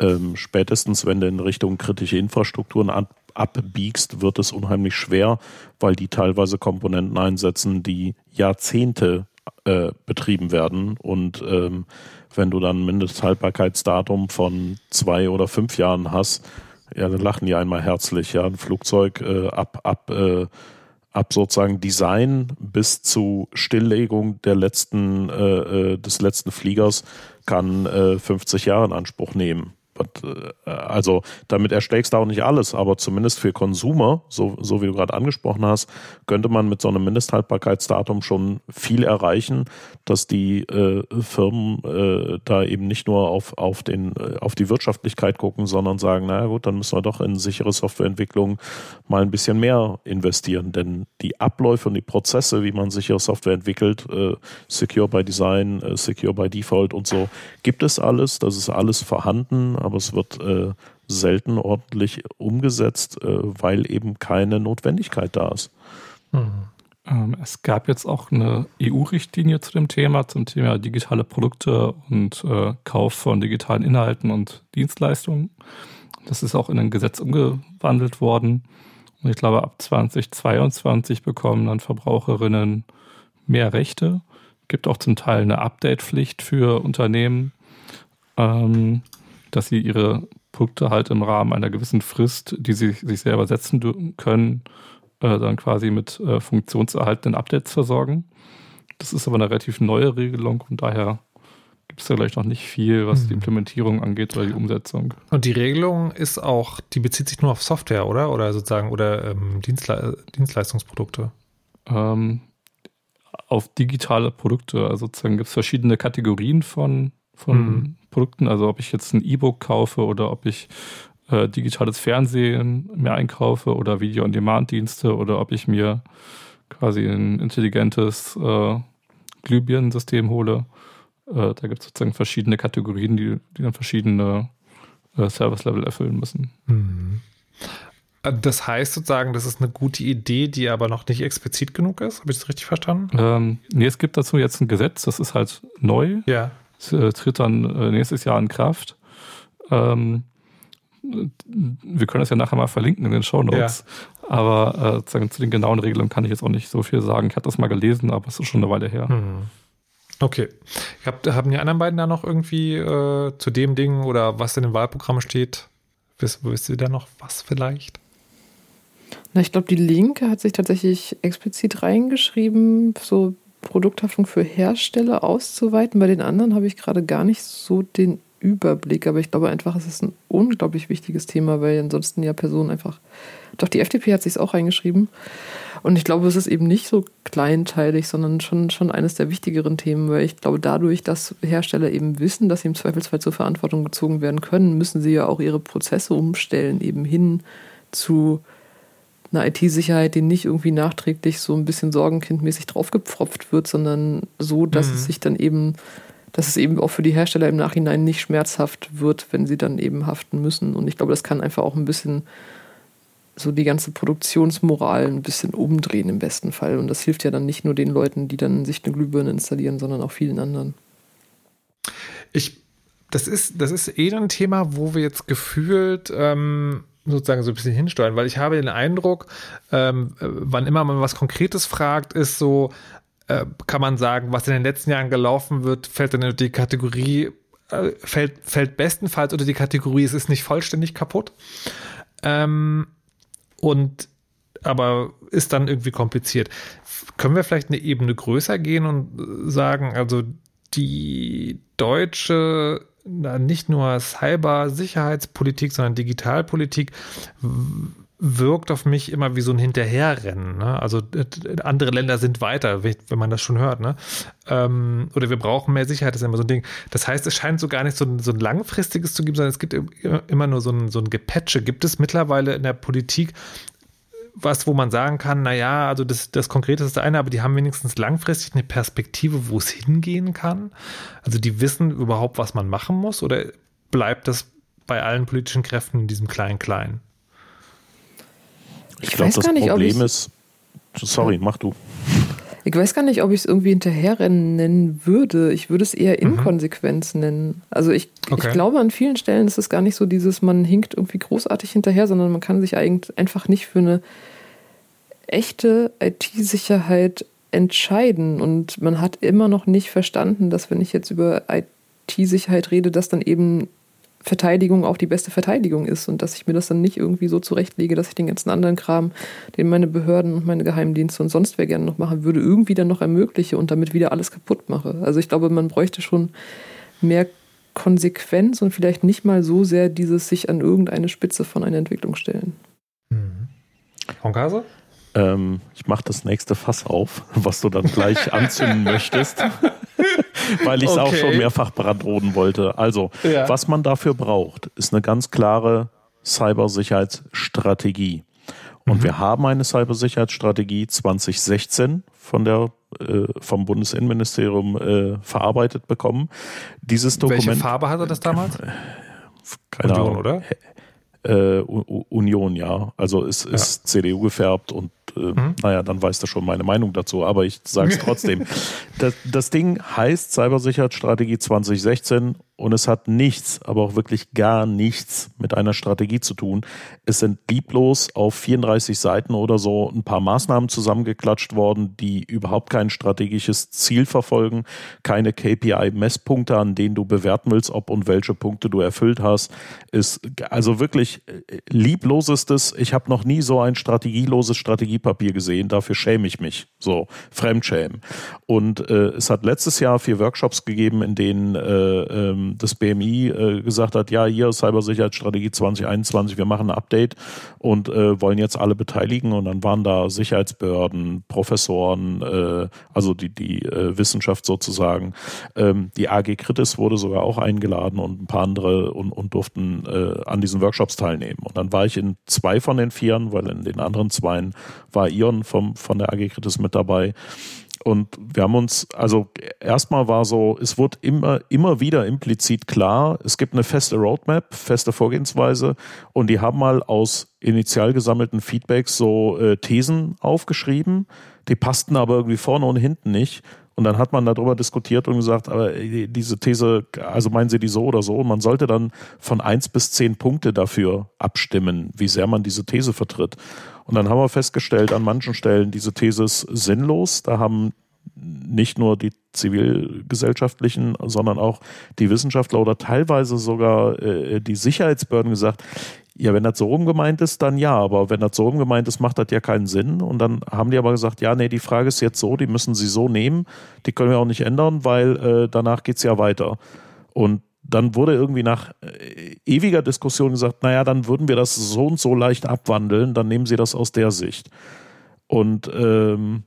Ähm, spätestens, wenn du in Richtung kritische Infrastrukturen abbiegst, wird es unheimlich schwer, weil die teilweise Komponenten einsetzen, die Jahrzehnte äh, betrieben werden. Und ähm, wenn du dann ein Mindesthaltbarkeitsdatum von zwei oder fünf Jahren hast, ja, dann lachen die einmal herzlich. Ja, ein Flugzeug äh, ab, ab, äh, ab sozusagen Design bis zu Stilllegung der letzten, äh, äh des letzten Fliegers kann äh, 50 Jahre in Anspruch nehmen. Äh, also damit erschlägst du auch nicht alles, aber zumindest für Konsumer, so, so wie du gerade angesprochen hast, könnte man mit so einem Mindesthaltbarkeitsdatum schon viel erreichen, dass die äh, Firmen äh, da eben nicht nur auf, auf, den, äh, auf die Wirtschaftlichkeit gucken, sondern sagen, naja gut, dann müssen wir doch in sichere Softwareentwicklung mal ein bisschen mehr investieren. Denn die Abläufe und die Prozesse, wie man sichere Software entwickelt, äh, Secure by Design, äh, Secure by Default und so, gibt es alles, das ist alles vorhanden, aber es wird äh, selten ordentlich umgesetzt, äh, weil eben keine Notwendigkeit da ist. Mhm. Ähm, es gab jetzt auch eine EU-Richtlinie zu dem Thema, zum Thema digitale Produkte und äh, Kauf von digitalen Inhalten und Dienstleistungen. Das ist auch in ein Gesetz umgewandelt worden. Und ich glaube, ab 2022 bekommen dann Verbraucherinnen mehr Rechte. Gibt auch zum Teil eine Update-Pflicht für Unternehmen. Ähm, dass sie ihre Produkte halt im Rahmen einer gewissen Frist, die sie sich selber setzen können, äh, dann quasi mit äh, funktionserhaltenden Updates versorgen. Das ist aber eine relativ neue Regelung und daher gibt es da gleich noch nicht viel, was hm. die Implementierung angeht oder die Umsetzung. Und die Regelung ist auch, die bezieht sich nur auf Software, oder? Oder sozusagen, oder ähm, Dienstle Dienstleistungsprodukte? Ähm, auf digitale Produkte. Also sozusagen gibt es verschiedene Kategorien von, von hm. Produkten, also ob ich jetzt ein E-Book kaufe oder ob ich äh, digitales Fernsehen mir einkaufe oder Video-on-Demand-Dienste oder ob ich mir quasi ein intelligentes äh, Glühbirnensystem hole. Äh, da gibt es sozusagen verschiedene Kategorien, die, die dann verschiedene äh, Service-Level erfüllen müssen. Mhm. Äh, das heißt sozusagen, das ist eine gute Idee, die aber noch nicht explizit genug ist. Habe ich das richtig verstanden? Ähm, nee, es gibt dazu jetzt ein Gesetz, das ist halt neu. Ja. Äh, tritt dann äh, nächstes Jahr in Kraft. Ähm, wir können das ja nachher mal verlinken in den Show Notes. Ja. Aber äh, zu den genauen Regelungen kann ich jetzt auch nicht so viel sagen. Ich habe das mal gelesen, aber es ist schon eine Weile her. Hm. Okay. Hab, haben die anderen beiden da noch irgendwie äh, zu dem Ding oder was in dem Wahlprogramm steht? Wisst, wisst ihr da noch was vielleicht? Na, ich glaube, die Linke hat sich tatsächlich explizit reingeschrieben, so Produkthaftung für Hersteller auszuweiten. Bei den anderen habe ich gerade gar nicht so den Überblick, aber ich glaube einfach, es ist ein unglaublich wichtiges Thema, weil ansonsten ja Personen einfach. Doch die FDP hat sich auch reingeschrieben. Und ich glaube, es ist eben nicht so kleinteilig, sondern schon, schon eines der wichtigeren Themen, weil ich glaube, dadurch, dass Hersteller eben wissen, dass sie im Zweifelsfall zur Verantwortung gezogen werden können, müssen sie ja auch ihre Prozesse umstellen, eben hin zu einer IT-Sicherheit, die nicht irgendwie nachträglich so ein bisschen sorgenkindmäßig draufgepfropft wird, sondern so, dass mhm. es sich dann eben dass es eben auch für die Hersteller im Nachhinein nicht schmerzhaft wird, wenn sie dann eben haften müssen. Und ich glaube, das kann einfach auch ein bisschen so die ganze Produktionsmoral ein bisschen umdrehen im besten Fall. Und das hilft ja dann nicht nur den Leuten, die dann sich eine Glühbirne installieren, sondern auch vielen anderen. Ich, das ist, das ist eh ein Thema, wo wir jetzt gefühlt ähm, sozusagen so ein bisschen hinsteuern, weil ich habe den Eindruck, ähm, wann immer man was Konkretes fragt, ist so, äh, kann man sagen, was in den letzten Jahren gelaufen wird, fällt dann in die Kategorie, äh, fällt, fällt bestenfalls unter die Kategorie, es ist nicht vollständig kaputt. Ähm, und aber ist dann irgendwie kompliziert. Können wir vielleicht eine Ebene größer gehen und sagen, also die deutsche nicht nur Cyber-Sicherheitspolitik, sondern Digitalpolitik wirkt auf mich immer wie so ein Hinterherrennen. Ne? Also andere Länder sind weiter, wenn man das schon hört. Ne? Ähm, oder wir brauchen mehr Sicherheit, das ist immer so ein Ding. Das heißt, es scheint so gar nicht so ein, so ein langfristiges zu geben, sondern es gibt immer nur so ein, so ein Gepatche. Gibt es mittlerweile in der Politik was, wo man sagen kann, naja, also das, das Konkrete ist das eine, aber die haben wenigstens langfristig eine Perspektive, wo es hingehen kann. Also die wissen überhaupt, was man machen muss, oder bleibt das bei allen politischen Kräften in diesem Klein-Klein? Ich, ich glaube, das nicht, Problem ist, sorry, mach du. Ich weiß gar nicht, ob ich es irgendwie hinterherrennen nennen würde. Ich würde es eher mhm. Inkonsequenz mhm. nennen. Also ich, okay. ich glaube, an vielen Stellen ist es gar nicht so dieses, man hinkt irgendwie großartig hinterher, sondern man kann sich eigentlich einfach nicht für eine echte IT-Sicherheit entscheiden. Und man hat immer noch nicht verstanden, dass wenn ich jetzt über IT-Sicherheit rede, dass dann eben Verteidigung auch die beste Verteidigung ist und dass ich mir das dann nicht irgendwie so zurechtlege, dass ich den ganzen anderen Kram, den meine Behörden und meine Geheimdienste und sonst wer gerne noch machen würde, irgendwie dann noch ermögliche und damit wieder alles kaputt mache. Also ich glaube, man bräuchte schon mehr Konsequenz und vielleicht nicht mal so sehr dieses sich an irgendeine Spitze von einer Entwicklung stellen. Mhm. Honkase? Ähm, ich mache das nächste Fass auf, <laughs> was du dann gleich <laughs> anzünden möchtest, <laughs> weil ich es okay. auch schon mehrfach brandroden wollte. Also, ja. was man dafür braucht, ist eine ganz klare Cybersicherheitsstrategie. Und mhm. wir haben eine Cybersicherheitsstrategie 2016 von der, äh, vom Bundesinnenministerium äh, verarbeitet bekommen. Dieses Dokument. Welche Farbe hatte das damals? Keine Union, Ahnung. oder? Äh, Union, ja. Also es ist ja. CDU gefärbt und äh, mhm. naja, dann weißt du schon meine Meinung dazu, aber ich sage es <laughs> trotzdem. das, das Ding heißt Cybersicherheitsstrategie 2016 und es hat nichts, aber auch wirklich gar nichts mit einer Strategie zu tun. Es sind lieblos auf 34 Seiten oder so ein paar Maßnahmen zusammengeklatscht worden, die überhaupt kein strategisches Ziel verfolgen, keine KPI-Messpunkte, an denen du bewerten willst, ob und welche Punkte du erfüllt hast. Ist also wirklich äh, lieblosestes. Ich habe noch nie so ein strategieloses Strategiepapier gesehen. Dafür schäme ich mich. So Fremdschämen. Und äh, es hat letztes Jahr vier Workshops gegeben, in denen äh, ähm, das BMI äh, gesagt hat, ja, hier Cybersicherheitsstrategie 2021, wir machen ein Update und äh, wollen jetzt alle beteiligen. Und dann waren da Sicherheitsbehörden, Professoren, äh, also die, die äh, Wissenschaft sozusagen. Ähm, die AG Kritis wurde sogar auch eingeladen und ein paar andere und, und durften äh, an diesen Workshops teilnehmen. Und dann war ich in zwei von den Vieren, weil in den anderen zweien war Ion vom, von der AG Kritis mit dabei. und wir haben uns, also erstmal war so, es wurde immer, immer wieder implizit klar, es gibt eine feste Roadmap, feste Vorgehensweise und die haben mal aus initial gesammelten Feedbacks so äh, Thesen aufgeschrieben, die passten aber irgendwie vorne und hinten nicht. Und dann hat man darüber diskutiert und gesagt, aber diese These, also meinen Sie die so oder so? Und man sollte dann von eins bis zehn Punkte dafür abstimmen, wie sehr man diese These vertritt. Und dann haben wir festgestellt, an manchen Stellen, diese These ist sinnlos. Da haben nicht nur die zivilgesellschaftlichen, sondern auch die Wissenschaftler oder teilweise sogar äh, die Sicherheitsbehörden gesagt, ja, wenn das so rum gemeint ist, dann ja, aber wenn das so rum gemeint ist, macht das ja keinen Sinn. Und dann haben die aber gesagt, ja, nee, die Frage ist jetzt so, die müssen sie so nehmen, die können wir auch nicht ändern, weil äh, danach es ja weiter. Und dann wurde irgendwie nach äh, ewiger Diskussion gesagt, naja, dann würden wir das so und so leicht abwandeln, dann nehmen Sie das aus der Sicht. Und ähm,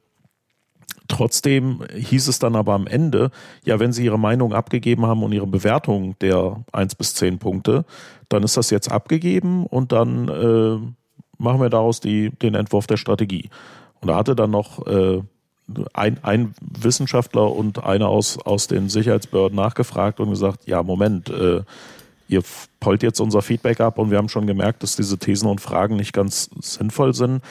trotzdem hieß es dann aber am Ende, ja, wenn Sie Ihre Meinung abgegeben haben und Ihre Bewertung der 1 bis 10 Punkte, dann ist das jetzt abgegeben und dann äh, machen wir daraus die, den Entwurf der Strategie. Und da hatte dann noch äh, ein, ein Wissenschaftler und einer aus, aus den Sicherheitsbehörden nachgefragt und gesagt, ja, Moment, äh, ihr pollt jetzt unser Feedback ab und wir haben schon gemerkt, dass diese Thesen und Fragen nicht ganz sinnvoll sind.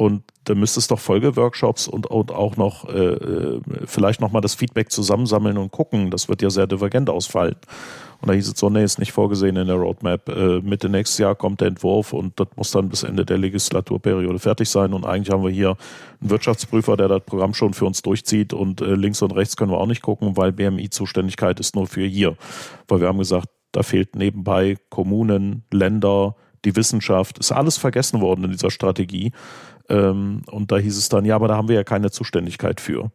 Und da müsste es doch Folgeworkshops und, und auch noch äh, äh vielleicht nochmal das Feedback zusammensammeln und gucken. Das wird ja sehr divergent ausfallen. Und da hieß es so, nee, ist nicht vorgesehen in der Roadmap. Äh, Mitte nächstes Jahr kommt der Entwurf und das muss dann bis Ende der Legislaturperiode fertig sein. Und eigentlich haben wir hier einen Wirtschaftsprüfer, der das Programm schon für uns durchzieht und äh, links und rechts können wir auch nicht gucken, weil BMI-Zuständigkeit ist nur für hier. Weil wir haben gesagt, da fehlt nebenbei Kommunen, Länder, die Wissenschaft, ist alles vergessen worden in dieser Strategie. Ähm, und da hieß es dann, ja, aber da haben wir ja keine Zuständigkeit für.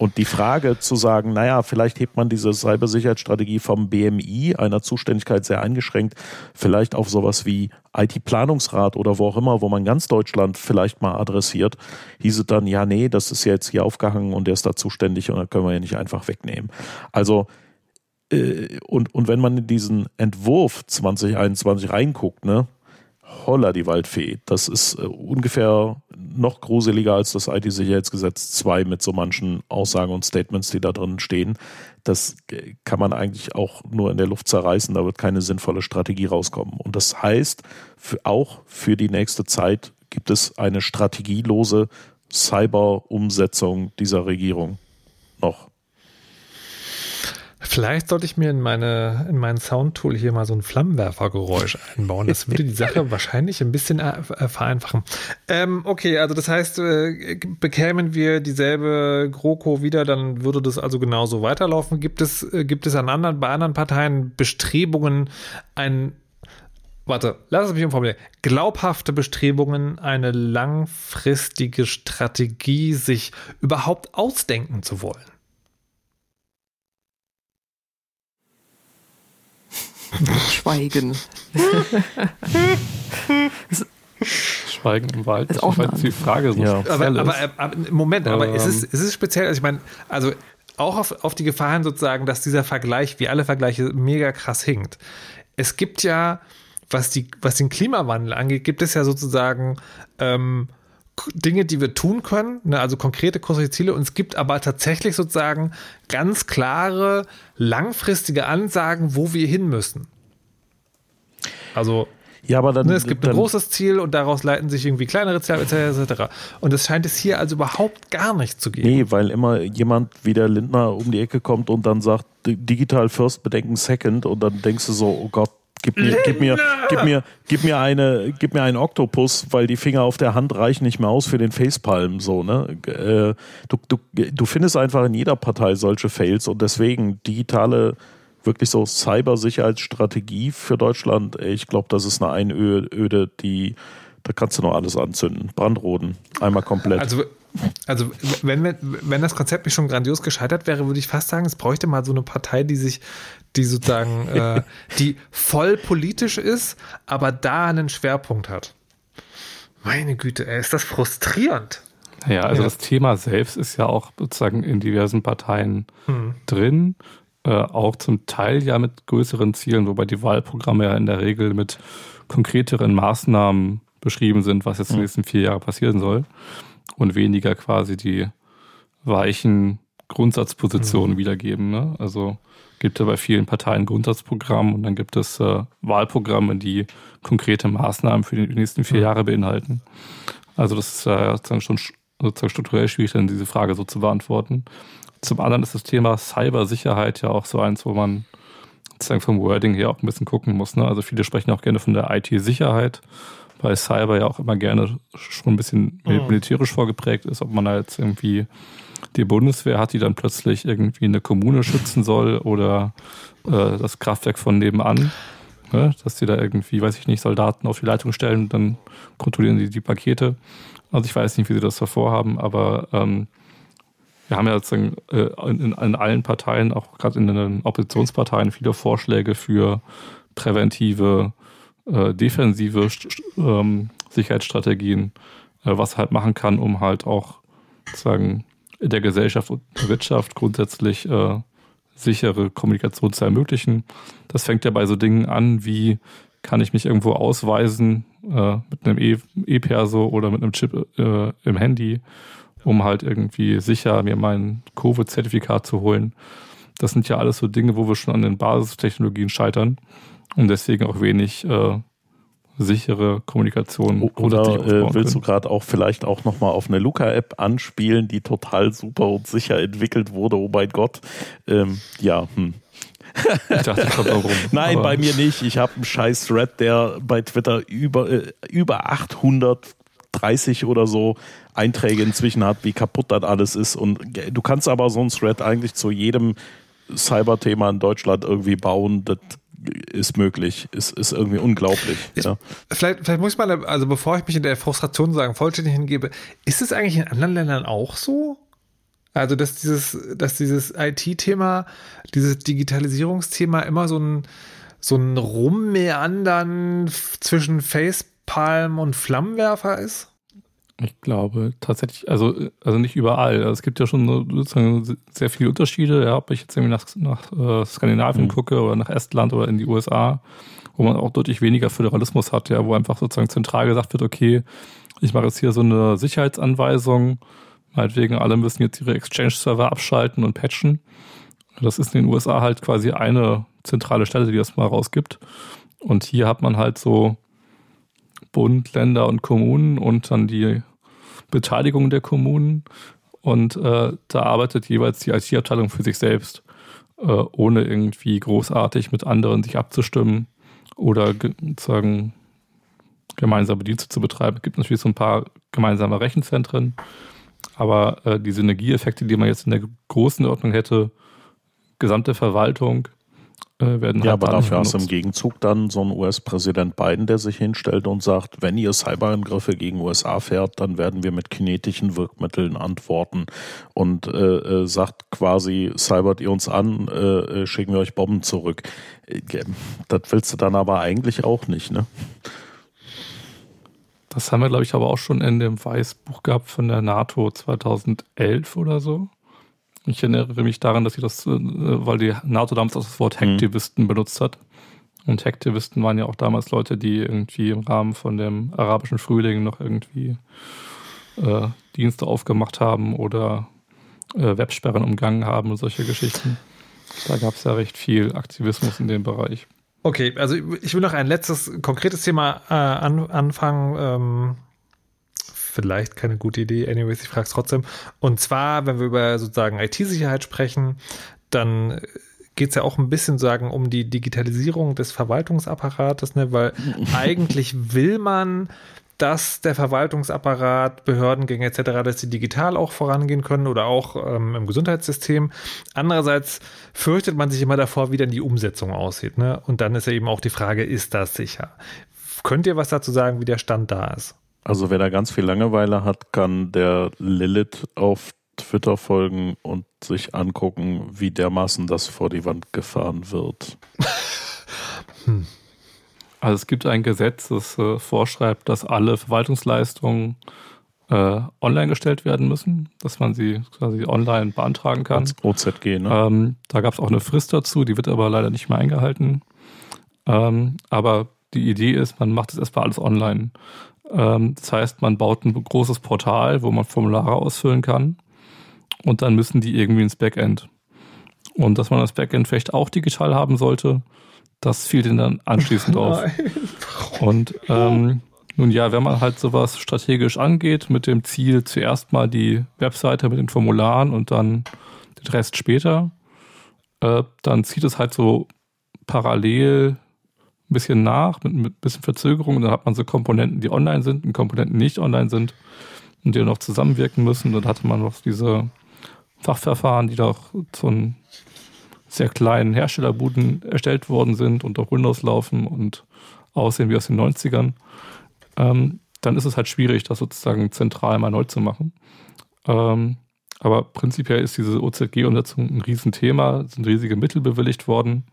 Und die Frage zu sagen, naja, vielleicht hebt man diese Cybersicherheitsstrategie vom BMI, einer Zuständigkeit sehr eingeschränkt, vielleicht auf sowas wie IT-Planungsrat oder wo auch immer, wo man ganz Deutschland vielleicht mal adressiert, hieße dann, ja, nee, das ist ja jetzt hier aufgehangen und der ist da zuständig und da können wir ja nicht einfach wegnehmen. Also, äh, und, und wenn man in diesen Entwurf 2021 reinguckt, ne, holla die Waldfee. Das ist äh, ungefähr noch gruseliger als das IT-Sicherheitsgesetz 2 mit so manchen Aussagen und Statements, die da drin stehen. Das äh, kann man eigentlich auch nur in der Luft zerreißen. Da wird keine sinnvolle Strategie rauskommen. Und das heißt, für, auch für die nächste Zeit gibt es eine strategielose Cyber-Umsetzung dieser Regierung noch. Vielleicht sollte ich mir in meine in mein Soundtool hier mal so ein Flammenwerfergeräusch einbauen. Das würde die Sache <laughs> wahrscheinlich ein bisschen äh, vereinfachen. Ähm, okay, also das heißt, äh, bekämen wir dieselbe GroKo wieder, dann würde das also genauso weiterlaufen. Gibt es äh, gibt es an anderen bei anderen Parteien Bestrebungen, ein Warte, lass es mich umformulieren. Glaubhafte Bestrebungen, eine langfristige Strategie sich überhaupt ausdenken zu wollen. Schweigen. Schweigen im Wald. Ist auch weil die Frage so ja. aber, aber, aber, Moment, aber ähm. ist, es, ist es speziell? Also ich meine, also auch auf, auf die Gefahren sozusagen, dass dieser Vergleich, wie alle Vergleiche, mega krass hinkt. Es gibt ja, was, die, was den Klimawandel angeht, gibt es ja sozusagen ähm, Dinge, die wir tun können, ne, also konkrete kurzfristige Ziele. Und es gibt aber tatsächlich sozusagen ganz klare, langfristige Ansagen, wo wir hin müssen. Also ja, aber dann, ne, es gibt ein großes Ziel und daraus leiten sich irgendwie kleinere Ziele etc. etc. Und es scheint es hier also überhaupt gar nicht zu geben. Nee, weil immer jemand wie der Lindner um die Ecke kommt und dann sagt, digital first, bedenken second und dann denkst du so, oh Gott, Gib mir, gib mir, gib mir, gib mir eine, gib mir einen Oktopus, weil die Finger auf der Hand reichen nicht mehr aus für den Facepalm, so, ne? Äh, du, du, du findest einfach in jeder Partei solche Fails und deswegen digitale, wirklich so Cybersicherheitsstrategie für Deutschland, ich glaube, das ist eine Einöde, die, da kannst du noch alles anzünden. Brandroden. Einmal komplett. Also, also wenn, wenn das Konzept nicht schon grandios gescheitert wäre, würde ich fast sagen, es bräuchte mal so eine Partei, die sich, die sozusagen, <laughs> äh, die voll politisch ist, aber da einen Schwerpunkt hat. Meine Güte, ey, ist das frustrierend. Ja, also ja. das Thema selbst ist ja auch sozusagen in diversen Parteien hm. drin. Äh, auch zum Teil ja mit größeren Zielen, wobei die Wahlprogramme ja in der Regel mit konkreteren Maßnahmen beschrieben sind, was jetzt in den nächsten vier Jahren passieren soll und weniger quasi die weichen Grundsatzpositionen mhm. wiedergeben. Ne? Also gibt ja bei vielen Parteien Grundsatzprogramm und dann gibt es äh, Wahlprogramme, die konkrete Maßnahmen für die nächsten vier mhm. Jahre beinhalten. Also das ist ja sozusagen schon sozusagen strukturell schwierig, dann diese Frage so zu beantworten. Zum anderen ist das Thema Cybersicherheit ja auch so eins, wo man sozusagen vom Wording her auch ein bisschen gucken muss. Ne? Also viele sprechen auch gerne von der IT-Sicherheit, weil Cyber ja auch immer gerne schon ein bisschen mhm. militärisch vorgeprägt ist, ob man da jetzt irgendwie die Bundeswehr hat, die dann plötzlich irgendwie eine Kommune schützen soll oder äh, das Kraftwerk von nebenan. Ne? Dass die da irgendwie, weiß ich nicht, Soldaten auf die Leitung stellen und dann kontrollieren die die Pakete. Also ich weiß nicht, wie sie das davor haben, aber ähm, wir haben ja sozusagen äh, in, in, allen Parteien, auch gerade in den Oppositionsparteien, viele Vorschläge für präventive, äh, defensive ähm, Sicherheitsstrategien, äh, was halt machen kann, um halt auch sozusagen der Gesellschaft und der Wirtschaft grundsätzlich äh, sichere Kommunikation zu ermöglichen. Das fängt ja bei so Dingen an, wie kann ich mich irgendwo ausweisen äh, mit einem E-Perso oder mit einem Chip äh, im Handy, um halt irgendwie sicher mir mein Covid-Zertifikat zu holen. Das sind ja alles so Dinge, wo wir schon an den Basistechnologien scheitern und deswegen auch wenig äh, sichere Kommunikation. Oder äh, willst du gerade auch vielleicht auch nochmal auf eine Luca-App anspielen, die total super und sicher entwickelt wurde? Oh mein Gott. Ähm, ja, hm. Ich dachte, ich komme rum. <laughs> Nein, Aber bei mir nicht. Ich habe einen scheiß Thread, der bei Twitter über, äh, über 830 oder so Einträge inzwischen hat, wie kaputt das alles ist. Und du kannst aber so einen Thread eigentlich zu jedem Cyber-Thema in Deutschland irgendwie bauen. Das ist möglich. Ist, ist irgendwie unglaublich. Ich, ja. vielleicht, vielleicht muss ich mal, also bevor ich mich in der Frustration sagen vollständig hingebe, ist es eigentlich in anderen Ländern auch so? Also, dass dieses, dass dieses IT-Thema, dieses Digitalisierungsthema immer so ein, so ein Rummeandern zwischen Facepalm und Flammenwerfer ist? Ich glaube tatsächlich, also, also nicht überall. Also es gibt ja schon sozusagen sehr viele Unterschiede. Ja, ob ich jetzt irgendwie nach, nach äh, Skandinavien mhm. gucke oder nach Estland oder in die USA, wo man auch deutlich weniger Föderalismus hat, ja, wo einfach sozusagen zentral gesagt wird, okay, ich mache jetzt hier so eine Sicherheitsanweisung, meinetwegen alle müssen jetzt ihre Exchange-Server abschalten und patchen. Das ist in den USA halt quasi eine zentrale Stelle, die das mal rausgibt. Und hier hat man halt so Bund, Länder und Kommunen und dann die Beteiligung der Kommunen und äh, da arbeitet jeweils die IT-Abteilung für sich selbst, äh, ohne irgendwie großartig mit anderen sich abzustimmen oder sozusagen gemeinsame Dienste zu betreiben. Es gibt natürlich so ein paar gemeinsame Rechenzentren, aber äh, die Synergieeffekte, die man jetzt in der großen Ordnung hätte, gesamte Verwaltung, äh, werden Ja, halt aber dafür hast du im Gegenzug dann so einen US-Präsident Biden, der sich hinstellt und sagt, wenn ihr Cyberangriffe gegen USA fährt, dann werden wir mit kinetischen Wirkmitteln antworten und äh, äh, sagt quasi, cybert ihr uns an, äh, äh schicken wir euch Bomben zurück. Äh, das willst du dann aber eigentlich auch nicht, ne? Das haben wir, glaube ich, aber auch schon in dem Weißbuch gehabt von der NATO 2011 oder so. Ich erinnere mich daran, dass sie das, äh, weil die NATO damals auch das Wort mhm. Hacktivisten mhm. benutzt hat. Und Hacktivisten waren ja auch damals Leute, die irgendwie im Rahmen von dem arabischen Frühling noch irgendwie äh, Dienste aufgemacht haben oder äh, Websperren umgangen haben und solche Geschichten. Da gab es ja recht viel Aktivismus in dem Bereich. Okay, also ich will noch ein letztes konkretes Thema äh, an, anfangen. Ähm vielleicht keine gute Idee. Anyways, ich frage es trotzdem. Und zwar, wenn wir über sozusagen IT-Sicherheit sprechen, dann geht es ja auch ein bisschen sagen um die Digitalisierung des Verwaltungsapparates, ne? weil <laughs> eigentlich will man, dass der Verwaltungsapparat, Behördengänge etc., dass die digital auch vorangehen können oder auch ähm, im Gesundheitssystem. Andererseits fürchtet man sich immer davor, wie dann die Umsetzung aussieht. Ne? Und dann ist ja eben auch die Frage, ist das sicher? Könnt ihr was dazu sagen, wie der Stand da ist? Also wer da ganz viel Langeweile hat, kann der Lilith auf Twitter folgen und sich angucken, wie dermaßen das vor die Wand gefahren wird. <laughs> hm. Also es gibt ein Gesetz, das äh, vorschreibt, dass alle Verwaltungsleistungen äh, online gestellt werden müssen, dass man sie quasi online beantragen kann. Als OZG, ne? Ähm, da gab es auch eine Frist dazu, die wird aber leider nicht mehr eingehalten. Ähm, aber die Idee ist, man macht es erstmal alles online. Ähm, das heißt, man baut ein großes Portal, wo man Formulare ausfüllen kann. und dann müssen die irgendwie ins Backend. Und dass man das Backend vielleicht auch digital haben sollte, das fiel denen dann anschließend auf. <laughs> Und ähm, nun ja, wenn man halt sowas strategisch angeht, mit dem Ziel zuerst mal die Webseite mit den Formularen und dann den Rest später, äh, dann zieht es halt so parallel ein bisschen nach, mit ein bisschen Verzögerung. Und dann hat man so Komponenten, die online sind und Komponenten, die nicht online sind und die noch zusammenwirken müssen. Dann hatte man noch diese Fachverfahren, die doch einem sehr kleinen Herstellerbuden erstellt worden sind und auf Windows laufen und aussehen wie aus den 90ern. Ähm, dann ist es halt schwierig, das sozusagen zentral mal neu zu machen. Ähm, aber prinzipiell ist diese OZG-Umsetzung ein Riesenthema, sind riesige Mittel bewilligt worden.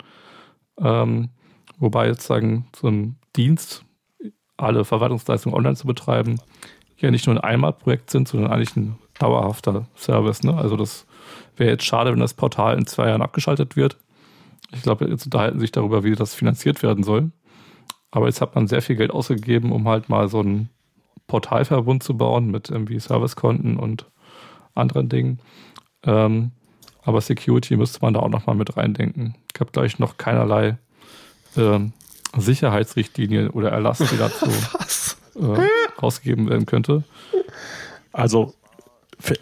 Ähm, wobei jetzt sagen, so ein Dienst, alle Verwaltungsleistungen online zu betreiben, ja nicht nur ein Einmalprojekt sind, sondern eigentlich ein dauerhafter Service. Ne? Also das wäre jetzt schade, wenn das Portal in zwei Jahren abgeschaltet wird. Ich glaube, jetzt unterhalten sich darüber, wie das finanziert werden soll. Aber jetzt hat man sehr viel Geld ausgegeben, um halt mal so einen Portalverbund zu bauen mit irgendwie Servicekonten und anderen Dingen. Ähm, aber Security müsste man da auch nochmal mit reindenken. Ich habe, glaube ich, noch keinerlei ähm, Sicherheitsrichtlinie oder Erlass, die dazu <laughs> äh, ausgegeben werden könnte. Also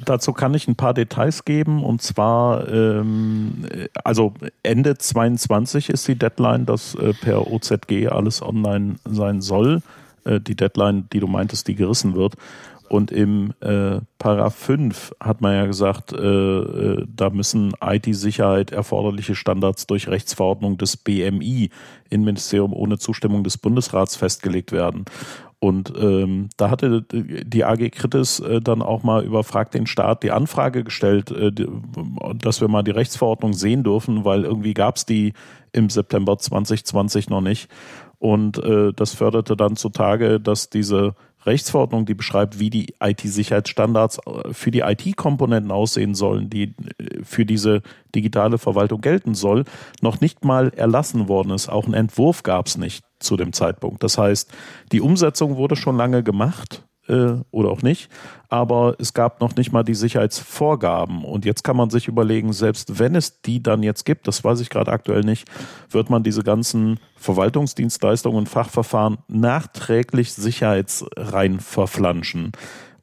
Dazu kann ich ein paar Details geben und zwar, ähm, also Ende 22 ist die Deadline, dass äh, per OZG alles online sein soll. Äh, die Deadline, die du meintest, die gerissen wird. Und im äh, Paragraph 5 hat man ja gesagt, äh, äh da müssen IT-Sicherheit erforderliche Standards durch Rechtsverordnung des BMI, Innenministerium ohne Zustimmung des Bundesrats, festgelegt werden. Und ähm, da hatte die AG Kritis äh, dann auch mal überfragt den Staat die Anfrage gestellt, äh, dass wir mal die Rechtsverordnung sehen dürfen, weil irgendwie gab es die im September 2020 noch nicht. Und äh, das förderte dann zutage, dass diese Rechtsverordnung, die beschreibt, wie die IT-Sicherheitsstandards äh, für die IT-Komponenten aussehen sollen, die äh, für diese digitale Verwaltung gelten soll, noch nicht mal erlassen worden ist. Auch einen Entwurf gab es nicht zu dem Zeitpunkt. Das heißt, die Umsetzung wurde schon lange gemacht äh, oder auch nicht, aber es gab noch nicht mal die Sicherheitsvorgaben. Und jetzt kann man sich überlegen, selbst wenn es die dann jetzt gibt, das weiß ich gerade aktuell nicht, wird man diese ganzen Verwaltungsdienstleistungen und Fachverfahren nachträglich sicherheitsrein verflanschen.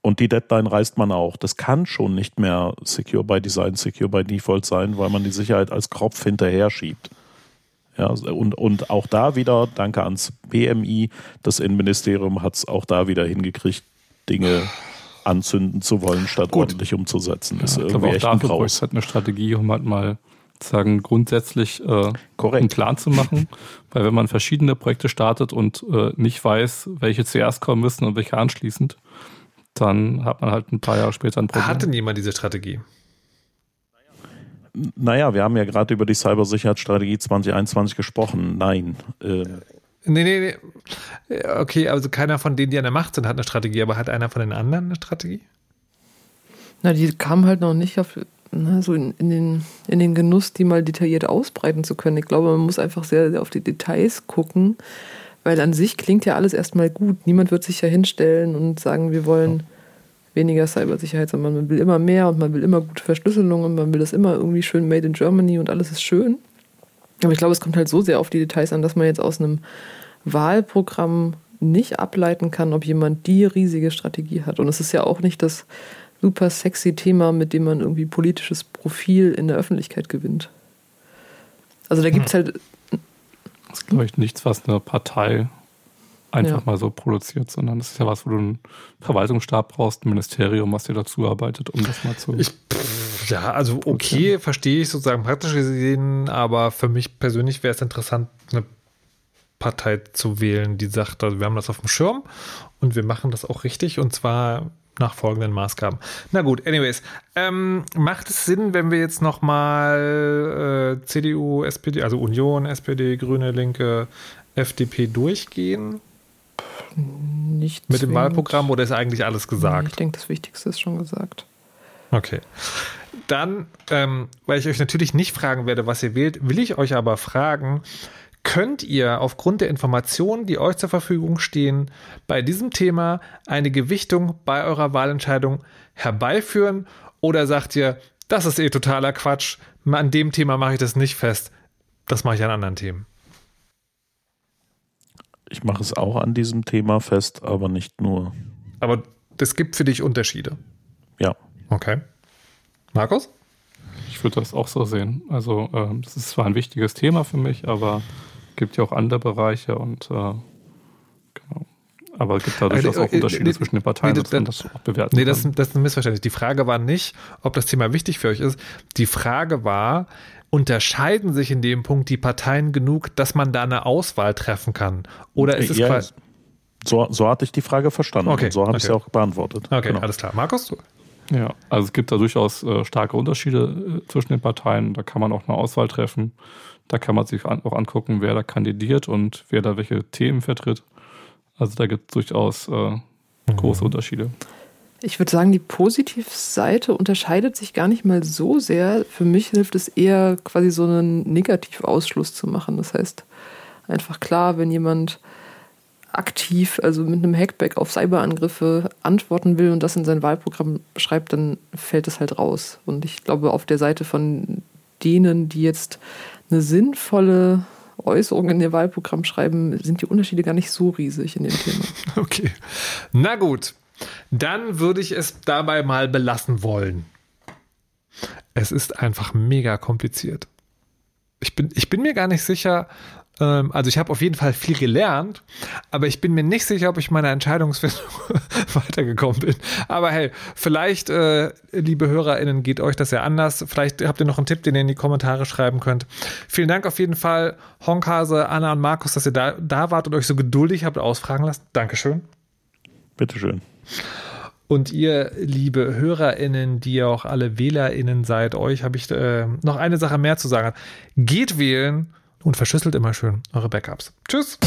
Und die Deadline reißt man auch. Das kann schon nicht mehr Secure by Design, Secure by Default sein, weil man die Sicherheit als Kropf hinterher schiebt. Ja, und, und auch da wieder, danke ans BMI, das Innenministerium hat es auch da wieder hingekriegt, Dinge anzünden zu wollen, statt Gut. ordentlich umzusetzen. Ja, ist ich irgendwie echt dafür ein halt eine Strategie, um halt mal sagen, grundsätzlich äh, einen Plan zu machen. <laughs> Weil wenn man verschiedene Projekte startet und äh, nicht weiß, welche zuerst kommen müssen und welche anschließend, dann hat man halt ein paar Jahre später ein Problem. Hat denn jemand diese Strategie? Naja, wir haben ja gerade über die Cybersicherheitsstrategie 2021 gesprochen. Nein. Äh, Nee, nee, nee. Okay, also keiner von denen, die an der Macht sind, hat eine Strategie, aber hat einer von den anderen eine Strategie? Na, die kamen halt noch nicht auf, na, so in, in, den, in den Genuss, die mal detailliert ausbreiten zu können. Ich glaube, man muss einfach sehr, sehr auf die Details gucken, weil an sich klingt ja alles erstmal gut. Niemand wird sich ja hinstellen und sagen, wir wollen weniger Cybersicherheit, sondern man will immer mehr und man will immer gute Verschlüsselung und man will das immer irgendwie schön made in Germany und alles ist schön. Aber ich glaube, es kommt halt so sehr auf die Details an, dass man jetzt aus einem Wahlprogramm nicht ableiten kann, ob jemand die riesige Strategie hat. Und es ist ja auch nicht das super sexy Thema, mit dem man irgendwie politisches Profil in der Öffentlichkeit gewinnt. Also da gibt es hm. halt. Das ist, glaube ich, nichts, was eine Partei einfach ja. mal so produziert, sondern das ist ja was, wo du einen Verwaltungsstab brauchst, ein Ministerium, was dir dazu arbeitet, um das mal zu. Ich, ja, also okay, verstehe ich sozusagen praktisch gesehen, aber für mich persönlich wäre es interessant, eine Partei zu wählen, die sagt, also wir haben das auf dem Schirm und wir machen das auch richtig und zwar nach folgenden Maßgaben. Na gut, anyways, ähm, macht es Sinn, wenn wir jetzt nochmal äh, CDU, SPD, also Union, SPD, Grüne, Linke, FDP durchgehen? Nicht Mit dem Wahlprogramm oder ist eigentlich alles gesagt? Ich denke, das Wichtigste ist schon gesagt. Okay. Dann, ähm, weil ich euch natürlich nicht fragen werde, was ihr wählt, will ich euch aber fragen, könnt ihr aufgrund der Informationen, die euch zur Verfügung stehen, bei diesem Thema eine Gewichtung bei eurer Wahlentscheidung herbeiführen? Oder sagt ihr, das ist eh totaler Quatsch. An dem Thema mache ich das nicht fest. Das mache ich an anderen Themen. Ich mache es auch an diesem Thema fest, aber nicht nur. Aber es gibt für dich Unterschiede. Ja. Okay. Markus? Ich würde das auch so sehen. Also, äh, das ist zwar ein wichtiges Thema für mich, aber es gibt ja auch andere Bereiche und äh, genau. Aber es gibt da durchaus auch Unterschiede nee, zwischen den Parteien, nee, dass man das auch bewerten Nee, das, das ist ein Missverständnis. Die Frage war nicht, ob das Thema wichtig für euch ist. Die Frage war, unterscheiden sich in dem Punkt die Parteien genug, dass man da eine Auswahl treffen kann? Oder ist es ja, quasi. So, so hatte ich die Frage verstanden. Okay, so habe okay. ich sie auch beantwortet. Okay, genau. alles klar. Markus? Ja, also es gibt da durchaus äh, starke Unterschiede äh, zwischen den Parteien. Da kann man auch eine Auswahl treffen. Da kann man sich an, auch angucken, wer da kandidiert und wer da welche Themen vertritt. Also da gibt es durchaus äh, mhm. große Unterschiede. Ich würde sagen, die Positivseite unterscheidet sich gar nicht mal so sehr. Für mich hilft es eher, quasi so einen Negativausschluss zu machen. Das heißt, einfach klar, wenn jemand aktiv, also mit einem Hackback auf Cyberangriffe antworten will und das in sein Wahlprogramm schreibt, dann fällt es halt raus. Und ich glaube, auf der Seite von denen, die jetzt eine sinnvolle Äußerung in ihr Wahlprogramm schreiben, sind die Unterschiede gar nicht so riesig in dem Thema. <laughs> Okay. Na gut, dann würde ich es dabei mal belassen wollen. Es ist einfach mega kompliziert. Ich bin, ich bin mir gar nicht sicher, also ich habe auf jeden Fall viel gelernt, aber ich bin mir nicht sicher, ob ich meiner Entscheidungsfindung <laughs> weitergekommen bin. Aber hey, vielleicht, äh, liebe HörerInnen, geht euch das ja anders. Vielleicht habt ihr noch einen Tipp, den ihr in die Kommentare schreiben könnt. Vielen Dank auf jeden Fall, Honkhase, Anna und Markus, dass ihr da, da wart und euch so geduldig habt ausfragen lassen. Dankeschön. Bitteschön. Und ihr, liebe HörerInnen, die ja auch alle WählerInnen seid, euch habe ich äh, noch eine Sache mehr zu sagen. Geht wählen und verschlüsselt immer schön eure Backups. Tschüss!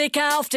Sticker auf